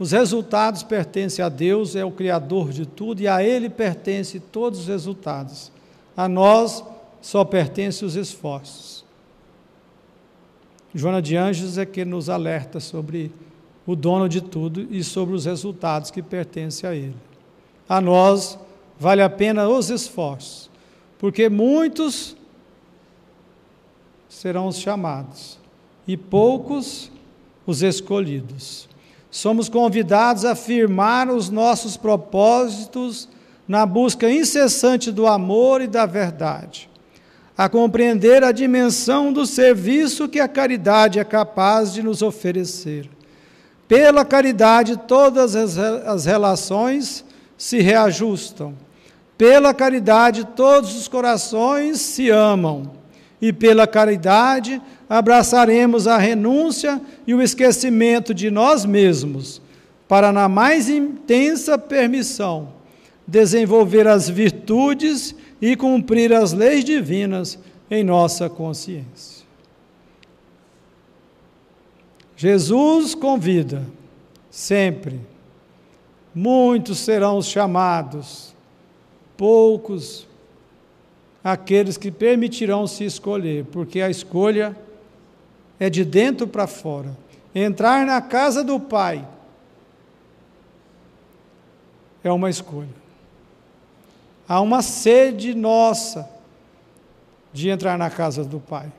Os resultados pertencem a Deus, é o Criador de tudo, e a Ele pertencem todos os resultados. A nós só pertencem os esforços. Joana de Anjos é que nos alerta sobre o dono de tudo e sobre os resultados que pertencem a Ele. A nós vale a pena os esforços, porque muitos serão os chamados, e poucos os escolhidos. Somos convidados a firmar os nossos propósitos na busca incessante do amor e da verdade, a compreender a dimensão do serviço que a caridade é capaz de nos oferecer. Pela caridade, todas as relações se reajustam. Pela caridade, todos os corações se amam e pela caridade abraçaremos a renúncia e o esquecimento de nós mesmos, para, na mais intensa permissão, desenvolver as virtudes e cumprir as leis divinas em nossa consciência. Jesus convida, sempre. Muitos serão os chamados, poucos aqueles que permitirão se escolher, porque a escolha é de dentro para fora. Entrar na casa do Pai é uma escolha. Há uma sede nossa de entrar na casa do Pai.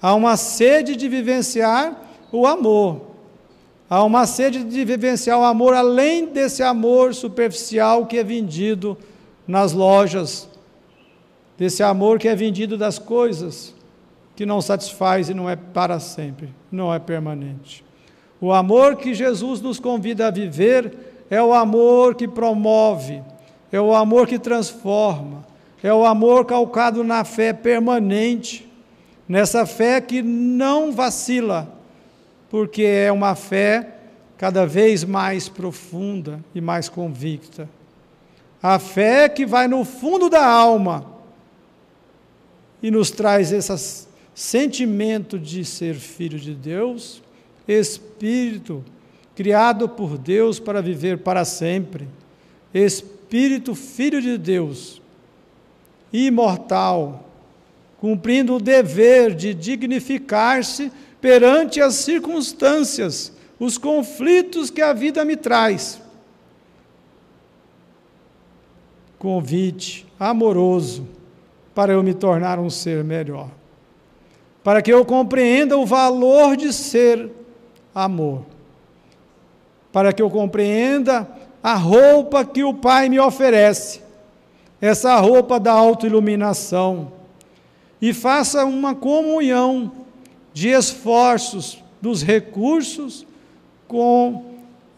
Há uma sede de vivenciar o amor. Há uma sede de vivenciar o amor além desse amor superficial que é vendido nas lojas desse amor que é vendido das coisas, que não satisfaz e não é para sempre, não é permanente. O amor que Jesus nos convida a viver é o amor que promove, é o amor que transforma, É o amor calcado na fé permanente, nessa fé que não vacila, porque é uma fé cada vez mais profunda e mais convicta. A fé que vai no fundo da alma e nos traz esse sentimento de ser filho de Deus, espírito criado por Deus para viver para sempre, espírito filho de Deus, imortal, cumprindo o dever de dignificar-se perante as circunstâncias, os conflitos que a vida me traz. Convite amoroso para eu me tornar um ser melhor. Para que eu compreenda o valor de ser amor. Para que eu compreenda a roupa que o Pai me oferece, essa roupa da autoiluminação, e faça uma comunhão de esforços dos recursos com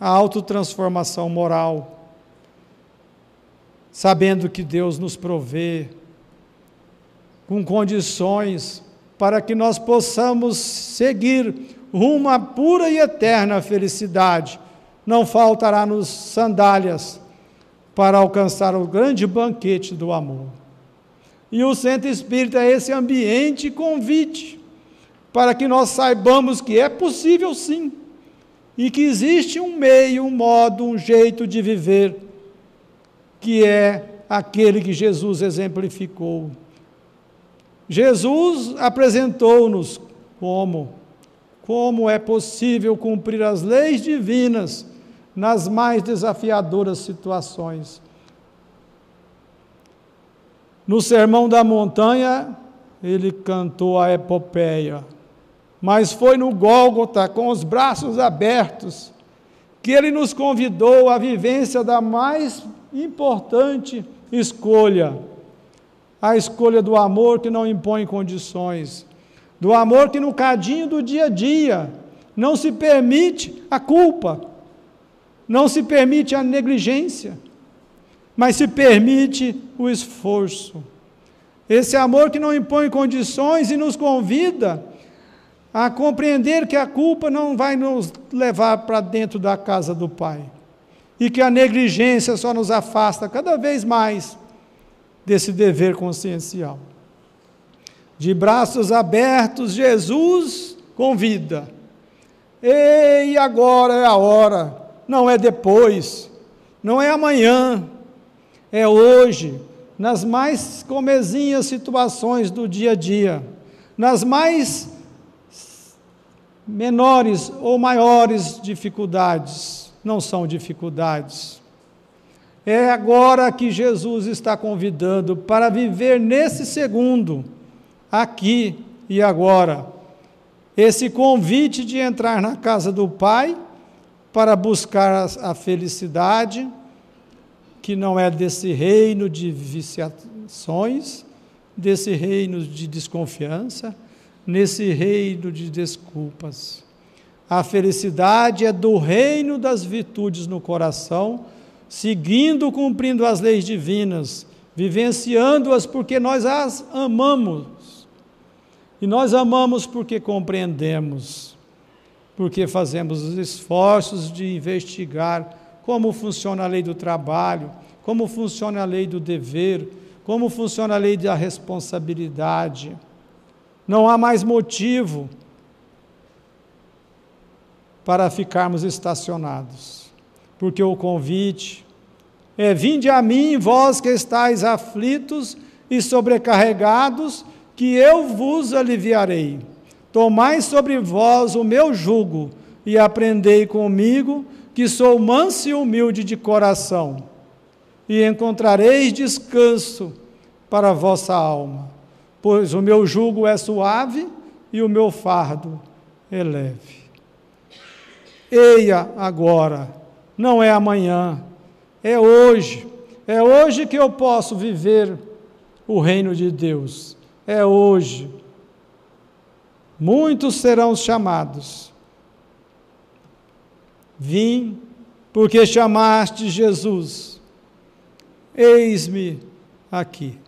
a autotransformação moral sabendo que Deus nos provê com condições para que nós possamos seguir rumo à pura e eterna felicidade. Não faltará-nos sandálias para alcançar o grande banquete do amor. E o Centro Espírita é esse ambiente convite para que nós saibamos que é possível sim, e que existe um meio, um modo, um jeito de viver que é aquele que Jesus exemplificou. Jesus apresentou-nos como como é possível cumprir as leis divinas nas mais desafiadoras situações. No Sermão da Montanha, ele cantou a epopeia, mas foi no Gólgota, com os braços abertos, que ele nos convidou à vivência da mais importante escolha. A escolha do amor que não impõe condições, do amor que no cadinho do dia a dia não se permite a culpa, não se permite a negligência, mas se permite o esforço. Esse amor que não impõe condições e nos convida a compreender que a culpa não vai nos levar para dentro da casa do Pai e que a negligência só nos afasta cada vez mais desse dever consciencial. De braços abertos, Jesus convida. Ei, agora é a hora, não é depois, não é amanhã, é hoje, nas mais comezinhas situações do dia a dia, nas mais menores ou maiores dificuldades não são dificuldades. É agora que Jesus está convidando para viver nesse segundo, aqui e agora. Esse convite de entrar na casa do Pai para buscar a felicidade, que não é desse reino de viciações, desse reino de desconfiança, nesse reino de desculpas. A felicidade é do reino das virtudes no coração, seguindo, cumprindo as leis divinas, vivenciando-as porque nós as amamos. E nós amamos porque compreendemos, porque fazemos os esforços de investigar como funciona a lei do trabalho, como funciona a lei do dever, como funciona a lei da responsabilidade. Não há mais motivo para ficarmos estacionados. Porque o convite é: vinde a mim, vós que estáis aflitos e sobrecarregados, que eu vos aliviarei. Tomai sobre vós o meu jugo e aprendei comigo, que sou manso e humilde de coração, e encontrareis descanso para a vossa alma, pois o meu jugo é suave e o meu fardo é leve. Eia agora, não é amanhã, é hoje. É hoje que eu posso viver o reino de Deus. É hoje. Muitos serão chamados. Vim porque chamaste Jesus. Eis-me aqui.